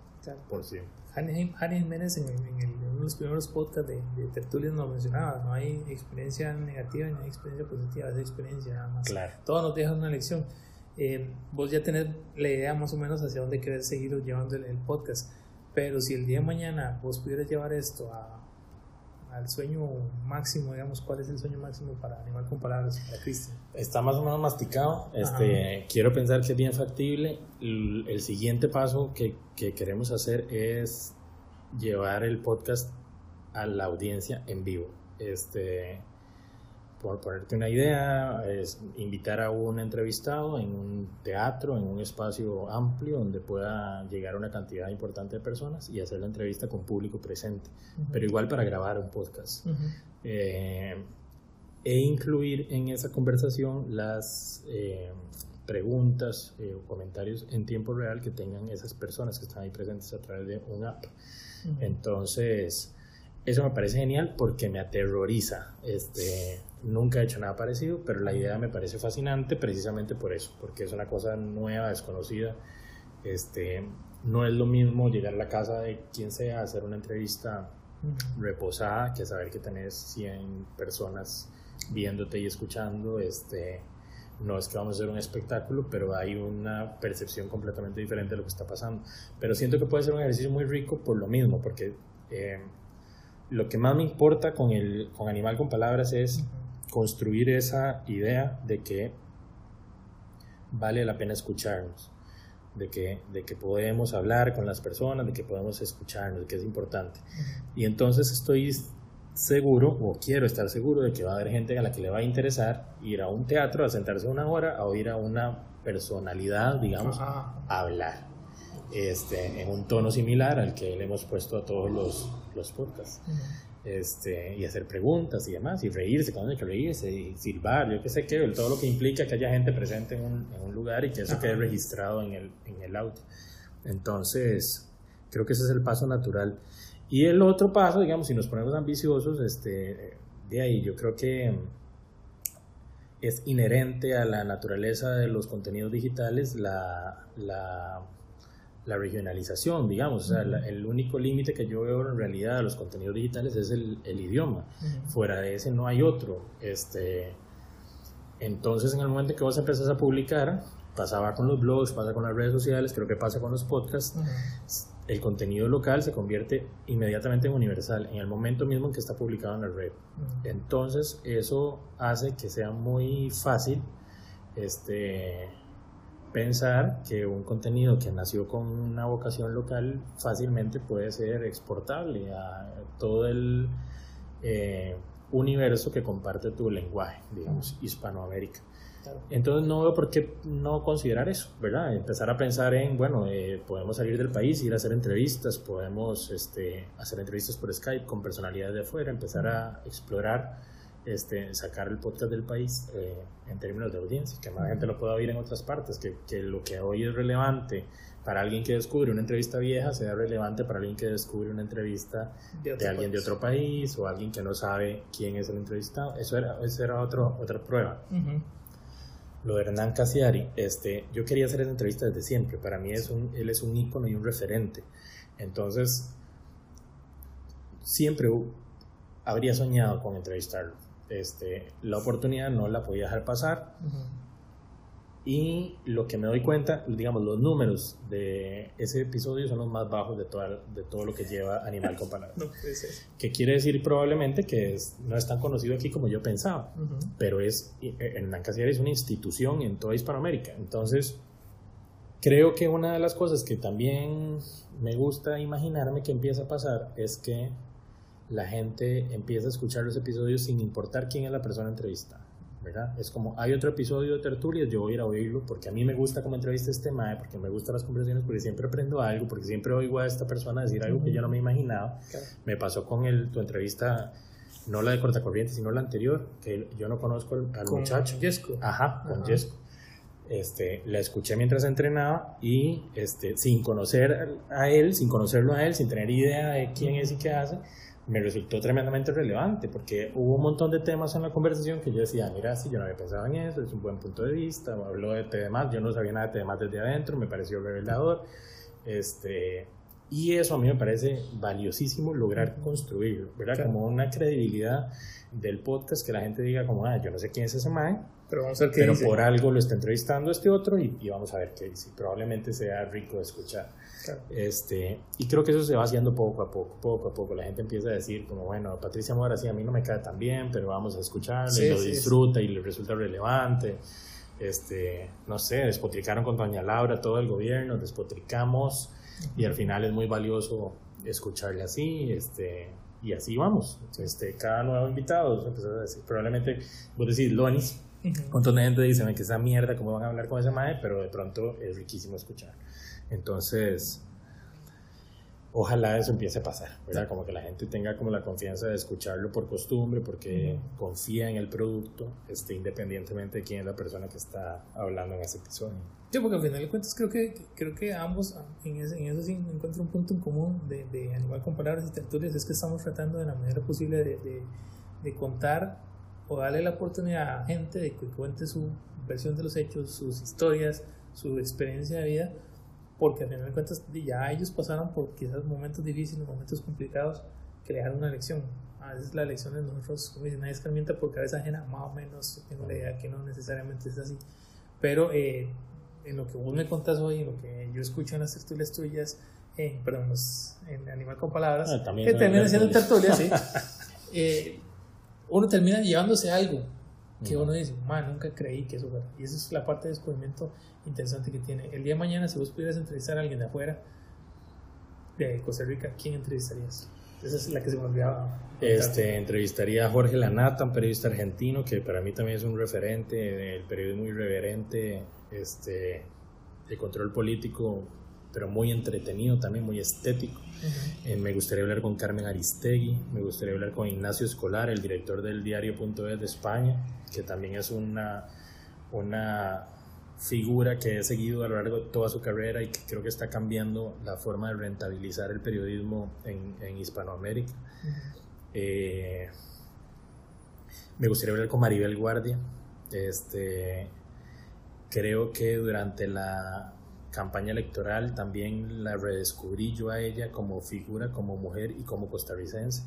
por siempre. Jani Jiménez en, uno de los primeros podcasts de, de Tertulias nos mencionaba, no hay experiencia negativa ni hay experiencia positiva, es experiencia nada más. Claro. Todo nos deja una lección. Eh, vos ya tenés la idea más o menos hacia dónde querés seguir llevando el podcast, pero si el día de mañana vos pudieras llevar esto a al sueño máximo, digamos, ¿cuál es el sueño máximo para Animal con Palabras, para Cristian? Está más o menos masticado. Este, quiero pensar que es bien factible. El, siguiente paso que, que, queremos hacer es llevar el podcast a la audiencia en vivo. Este, por ponerte una idea, es invitar a un entrevistado en un teatro, en un espacio amplio donde pueda llegar una cantidad importante de personas y hacer la entrevista con público presente, pero igual para grabar un podcast. Eh, e incluir en esa conversación las, eh, preguntas eh, o comentarios en tiempo real que tengan esas personas que están ahí presentes a través de un app. Entonces, eso me parece genial porque me aterroriza. Este, nunca he hecho nada parecido, pero la idea me parece fascinante precisamente por eso, porque es una cosa nueva, desconocida. Este, no es lo mismo llegar a la casa de quien sea, hacer una entrevista reposada, que saber que tenés 100 personas viéndote y escuchando. Este, no es que vamos a hacer un espectáculo, pero hay una percepción completamente diferente de lo que está pasando. Pero siento que puede ser un ejercicio muy rico por lo mismo, porque eh, lo que más me importa con, el, con Animal con Palabras es construir esa idea de que vale la pena escucharnos, de que, de que podemos hablar con las personas, de que podemos escucharnos, de que es importante. Y entonces estoy seguro o quiero estar seguro de que va a haber gente a la que le va a interesar ir a un teatro, a sentarse una hora, a oír a una personalidad, digamos, a hablar. Este, en un tono similar al que le hemos puesto a todos los, los podcasts. Este, y hacer preguntas y demás, y reírse cuando hay que reírse, y silbar, yo qué sé qué, todo lo que implica que haya gente presente en un, en un lugar y que eso quede registrado en el, en el audio. Entonces, creo que ese es el paso natural. Y el otro paso, digamos, si nos ponemos ambiciosos, este, de ahí yo creo que es inherente a la naturaleza de los contenidos digitales la, la, la regionalización, digamos. O sea, el único límite que yo veo en realidad a los contenidos digitales es el, el idioma. Fuera de ese no hay otro. Este, entonces, en el momento que vos empezás a publicar, pasaba con los blogs, pasa con las redes sociales, creo que pasa con los podcasts el contenido local se convierte inmediatamente en universal en el momento mismo en que está publicado en la red. Entonces, eso hace que sea muy fácil este, pensar que un contenido que nació con una vocación local fácilmente puede ser exportable a todo el eh, universo que comparte tu lenguaje, digamos, Hispanoamérica. Entonces no veo por qué no considerar eso, ¿verdad? Empezar a pensar en, bueno, eh, podemos salir del país, ir a hacer entrevistas, podemos este, hacer entrevistas por Skype con personalidades de afuera, empezar a explorar, este, sacar el podcast del país eh, en términos de audiencia, que más gente lo pueda oír en otras partes, que, que lo que hoy es relevante para alguien que descubre una entrevista vieja sea relevante para alguien que descubre una entrevista de, alguien de otro país o alguien que no sabe quién es el entrevistado. Eso era, eso era otro, otra prueba lo de Hernán Casiari, este, yo quería hacer esa entrevista desde siempre. Para mí es un, él es un ícono y un referente. Entonces, siempre habría soñado con entrevistarlo. Este, la oportunidad no la podía dejar pasar. Y lo que me doy cuenta, digamos, los números de ese episodio son los más bajos de, de todo lo que lleva Animal con Palabras. Que quiere decir probablemente que es, no es tan conocido aquí como yo pensaba, pero es, Hernán Casier es una institución en toda Hispanoamérica. Entonces, creo que una de las cosas que también me gusta imaginarme que empieza a pasar es que la gente empieza a escuchar los episodios sin importar quién es la persona entrevistada. Es como, hay otro episodio de tertulias, yo voy a ir a oírlo porque a mí me gusta como entrevista este mae, porque me gustan las conversaciones, porque siempre aprendo algo, porque siempre oigo a esta persona decir algo que yo no me imaginaba. Me pasó con el, tu entrevista, no la de Cortacorriente, sino la anterior, que yo no conozco al, muchacho. Jesco. Ajá, con Jesco. Este, la escuché mientras entrenaba y este, sin conocer a él, sin conocerlo a él, sin tener idea de quién es y qué hace, me resultó tremendamente relevante porque hubo un montón de temas en la conversación que yo decía, mira, si yo no había pensado en eso, es un buen punto de vista, habló de temas, yo no sabía nada de temas desde adentro, me pareció revelador, este, y eso a mí me parece valiosísimo lograr construir, ¿verdad? Como una credibilidad del podcast que la gente diga como, ah, yo no sé quién es ese man, pero, vamos a ver qué pero por algo lo está entrevistando este otro y, y, vamos a ver qué dice. Probablemente sea rico de escuchar. Este, y creo que eso se va haciendo poco a poco, poco a poco. La gente empieza a decir como, bueno, Patricia Mora sí, a mí no me cae tan bien, pero vamos a escucharle, lo disfruta y le resulta relevante. Este, no sé, despotricaron con Doña Laura todo el gobierno, despotricamos y al final es muy valioso escucharle así, este, y así vamos. Este, cada nuevo invitado, a decir, probablemente, vos decís, Lonis, un montón de gente dice que esa mierda, ¿cómo van a hablar con ese mae? Pero de pronto es riquísimo escuchar. Entonces, ojalá eso empiece a pasar, ¿verdad? Como que la gente tenga como la confianza de escucharlo por costumbre, porque confía en el producto, este, independientemente de quién es la persona que está hablando en ese episodio. Sí, porque al final de cuentas creo que, creo que ambos en, en eso sí encuentro un punto en común de, de Animal con Palabras y Tertulias, es que estamos tratando de la manera posible de, de, de contar o darle la oportunidad a gente de que cuente su versión de los hechos, sus historias, su experiencia de vida, porque al final de cuentas ya ellos pasaron por quizás momentos difíciles, momentos complicados, que le dejaron una lección. A veces la lección de nosotros, como dicen, nadie escarmienta por cabeza ajena, más o menos tengo la idea que no necesariamente es así. Pero eh, en lo que vos me contás hoy, en lo que yo escucho en las tertulias tuyas, eh, perdón, en Animal con Palabras, ah, que termina siendo tertulias, sí, eh, uno termina llevándose algo que uno dice, man, nunca creí que eso fuera. Y esa es la parte de descubrimiento interesante que tiene. El día de mañana, si vos pudieras entrevistar a alguien de afuera, de Costa Rica, ¿quién entrevistarías? Esa es la que se me olvidaba. Este, entrevistaría a Jorge Lanata, un periodista argentino que para mí también es un referente del periodismo irreverente, este, de control político, pero muy entretenido también, muy estético. Eh, me gustaría hablar con Carmen Aristegui, me gustaría hablar con Ignacio Escolar, el director del diario.es de España, que también es una, una figura que he seguido a lo largo de toda su carrera y que creo que está cambiando la forma de rentabilizar el periodismo en, en Hispanoamérica. Eh, me gustaría hablar con Maribel Guardia. Este, creo que durante la campaña electoral también la redescubrí yo a ella como figura, como mujer y como costarricense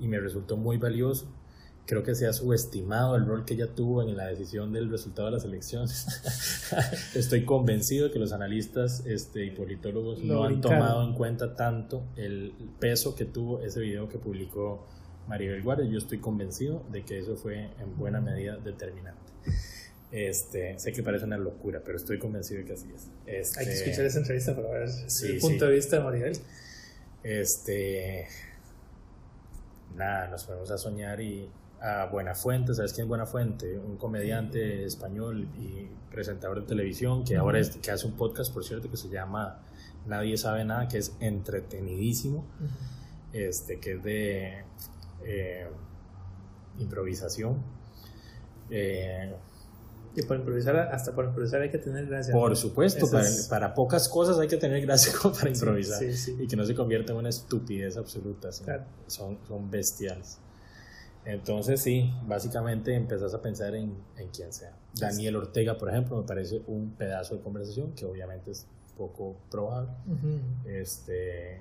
y me resultó muy valioso. Creo que se ha subestimado el rol que ella tuvo en la decisión del resultado de las elecciones. Estoy convencido que los analistas este, y politólogos no han tomado en cuenta tanto el peso que tuvo ese video que publicó Maribel Guardia. Yo estoy convencido de que eso fue en buena medida determinante. Este, sé que parece una locura, pero estoy convencido de que así es. Este, Hay que escuchar esa entrevista para ver el punto de vista de Maribel. Este, nada, nos podemos a soñar y a Buenafuente, ¿sabes quién es Buenafuente? Un comediante español y presentador de televisión que ahora es, que hace un podcast, por cierto, que se llama Nadie sabe nada, que es entretenidísimo, este, que es de eh, improvisación. Eh, y para improvisar, hasta para improvisar hay que tener gracia. Por supuesto, para, pocas cosas hay que tener gracia para improvisar. Y que no se convierta en una estupidez absoluta. Son, son bestiales. Entonces, sí, básicamente empezás a pensar en, en quién sea. Daniel Ortega, por ejemplo, me parece un pedazo de conversación que obviamente es poco probable. este,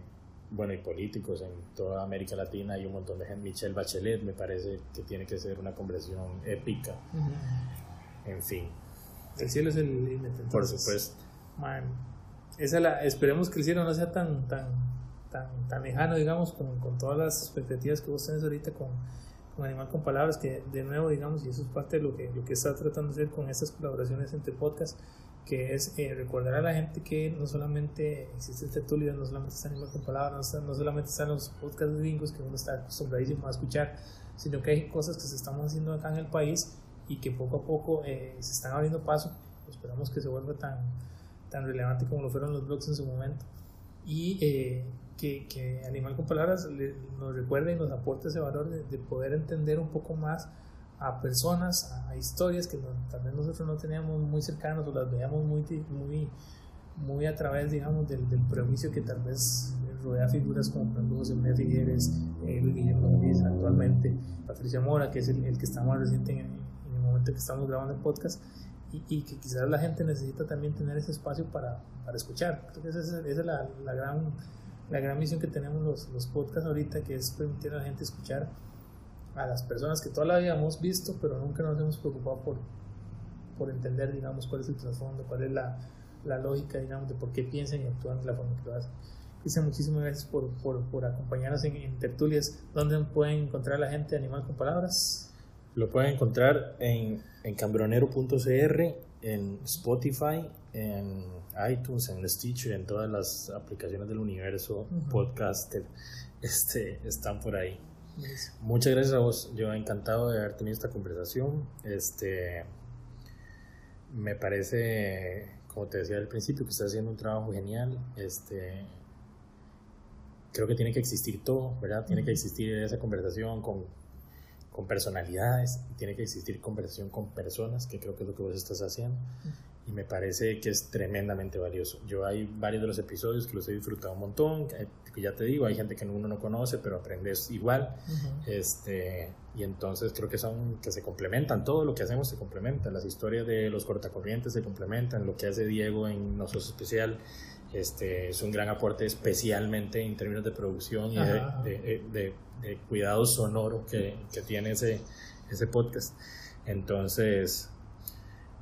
bueno, y políticos en toda América Latina hay un montón de gente. Michelle Bachelet me parece que tiene que ser una conversación épica en fin. El cielo es el límite. Por supuesto. esa la, esperemos que el cielo no sea tan, tan, tan, tan lejano, digamos, con, con todas las expectativas que vos tenés ahorita con, con Animal con Palabras, que de nuevo, digamos, y eso es parte de lo que, lo que está tratando de hacer con estas colaboraciones entre podcasts, que es eh, recordar a la gente que no solamente existe este Tulio, no solamente está Animal con Palabras, no, solamente están los podcasts gringos que uno está acostumbradísimo a escuchar, sino que hay cosas que se están haciendo acá en el país y que poco a poco eh, se están abriendo paso. Esperamos que se vuelva tan, tan relevante como lo fueron los blogs en su momento. Y eh, que, que, Animal con Palabras nos recuerde y nos aporte ese valor de, poder entender un poco más a personas, a historias que tal vez nosotros no teníamos muy cercanos o las veíamos muy, muy, muy a través, digamos, del, del prejuicio que tal vez rodea figuras como José María Figueres, eh, Luis Guillermo actualmente, Patricia Mora, que es el, el que está más reciente en, momento que estamos grabando el podcast y, y, que quizás la gente necesita también tener ese espacio para, para escuchar. Que esa es, esa es la, la, gran, la gran misión que tenemos los, los podcasts ahorita, que es permitir a la gente escuchar a las personas que toda la vida hemos visto, pero nunca nos hemos preocupado por, por entender, digamos, cuál es el trasfondo, cuál es la, la lógica, digamos, de por qué piensan y actúan de la forma que lo hacen. Cristian, muchísimas gracias por, por, por acompañarnos en, en, tertulias. ¿Dónde pueden encontrar a la gente Animal con Palabras? Lo pueden encontrar en, en cambronero.cr, en Spotify, en iTunes, en Stitcher, en todas las aplicaciones del universo podcast este, están por ahí. Muchas gracias a vos. Yo encantado de haber tenido esta conversación. Este, me parece, como te decía al principio, que estás haciendo un trabajo genial. Este, creo que tiene que existir todo, ¿verdad? Tiene que existir esa conversación con, con personalidades, tiene que existir conversación con personas, que creo que es lo que vos estás haciendo y me parece que es tremendamente valioso. Yo hay varios de los episodios que los he disfrutado un montón, que ya te digo, hay gente que uno no conoce, pero aprendes igual. este, y entonces creo que son que se complementan, todo lo que hacemos se complementa, las historias de los cortacorrientes se complementan, lo que hace Diego en Nosotros Especial este, es un gran aporte especialmente en términos de producción y de, de, de, cuidado sonoro que, que tiene ese, ese podcast. Entonces,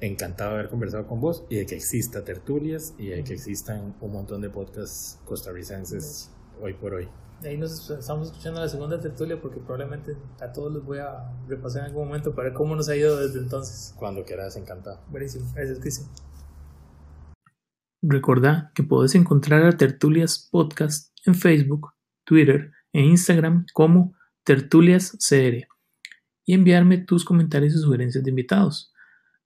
encantado de haber conversado con vos y de que exista tertulias y de que existan un montón de podcasts costarricenses hoy por hoy. Ahí nos estamos escuchando la segunda tertulia porque probablemente a todos los voy a repasar en algún momento para ver cómo nos ha ido desde entonces. Cuando quieras, encantado. Buenísimo, gracias Cristian. Recordá que podés encontrar a Tertulias Podcast en Facebook, Twitter e Instagram como Tertulias CR y enviarme tus comentarios y sugerencias de invitados.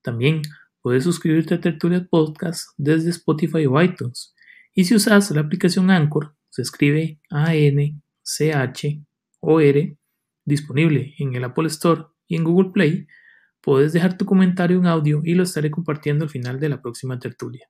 También puedes suscribirte a Tertulia Podcast desde Spotify o iTunes. Y si usas la aplicación Anchor, se escribe A-N-C-H-O-R, disponible en el Apple Store y en Google Play, puedes dejar tu comentario en audio y lo estaré compartiendo al final de la próxima tertulia.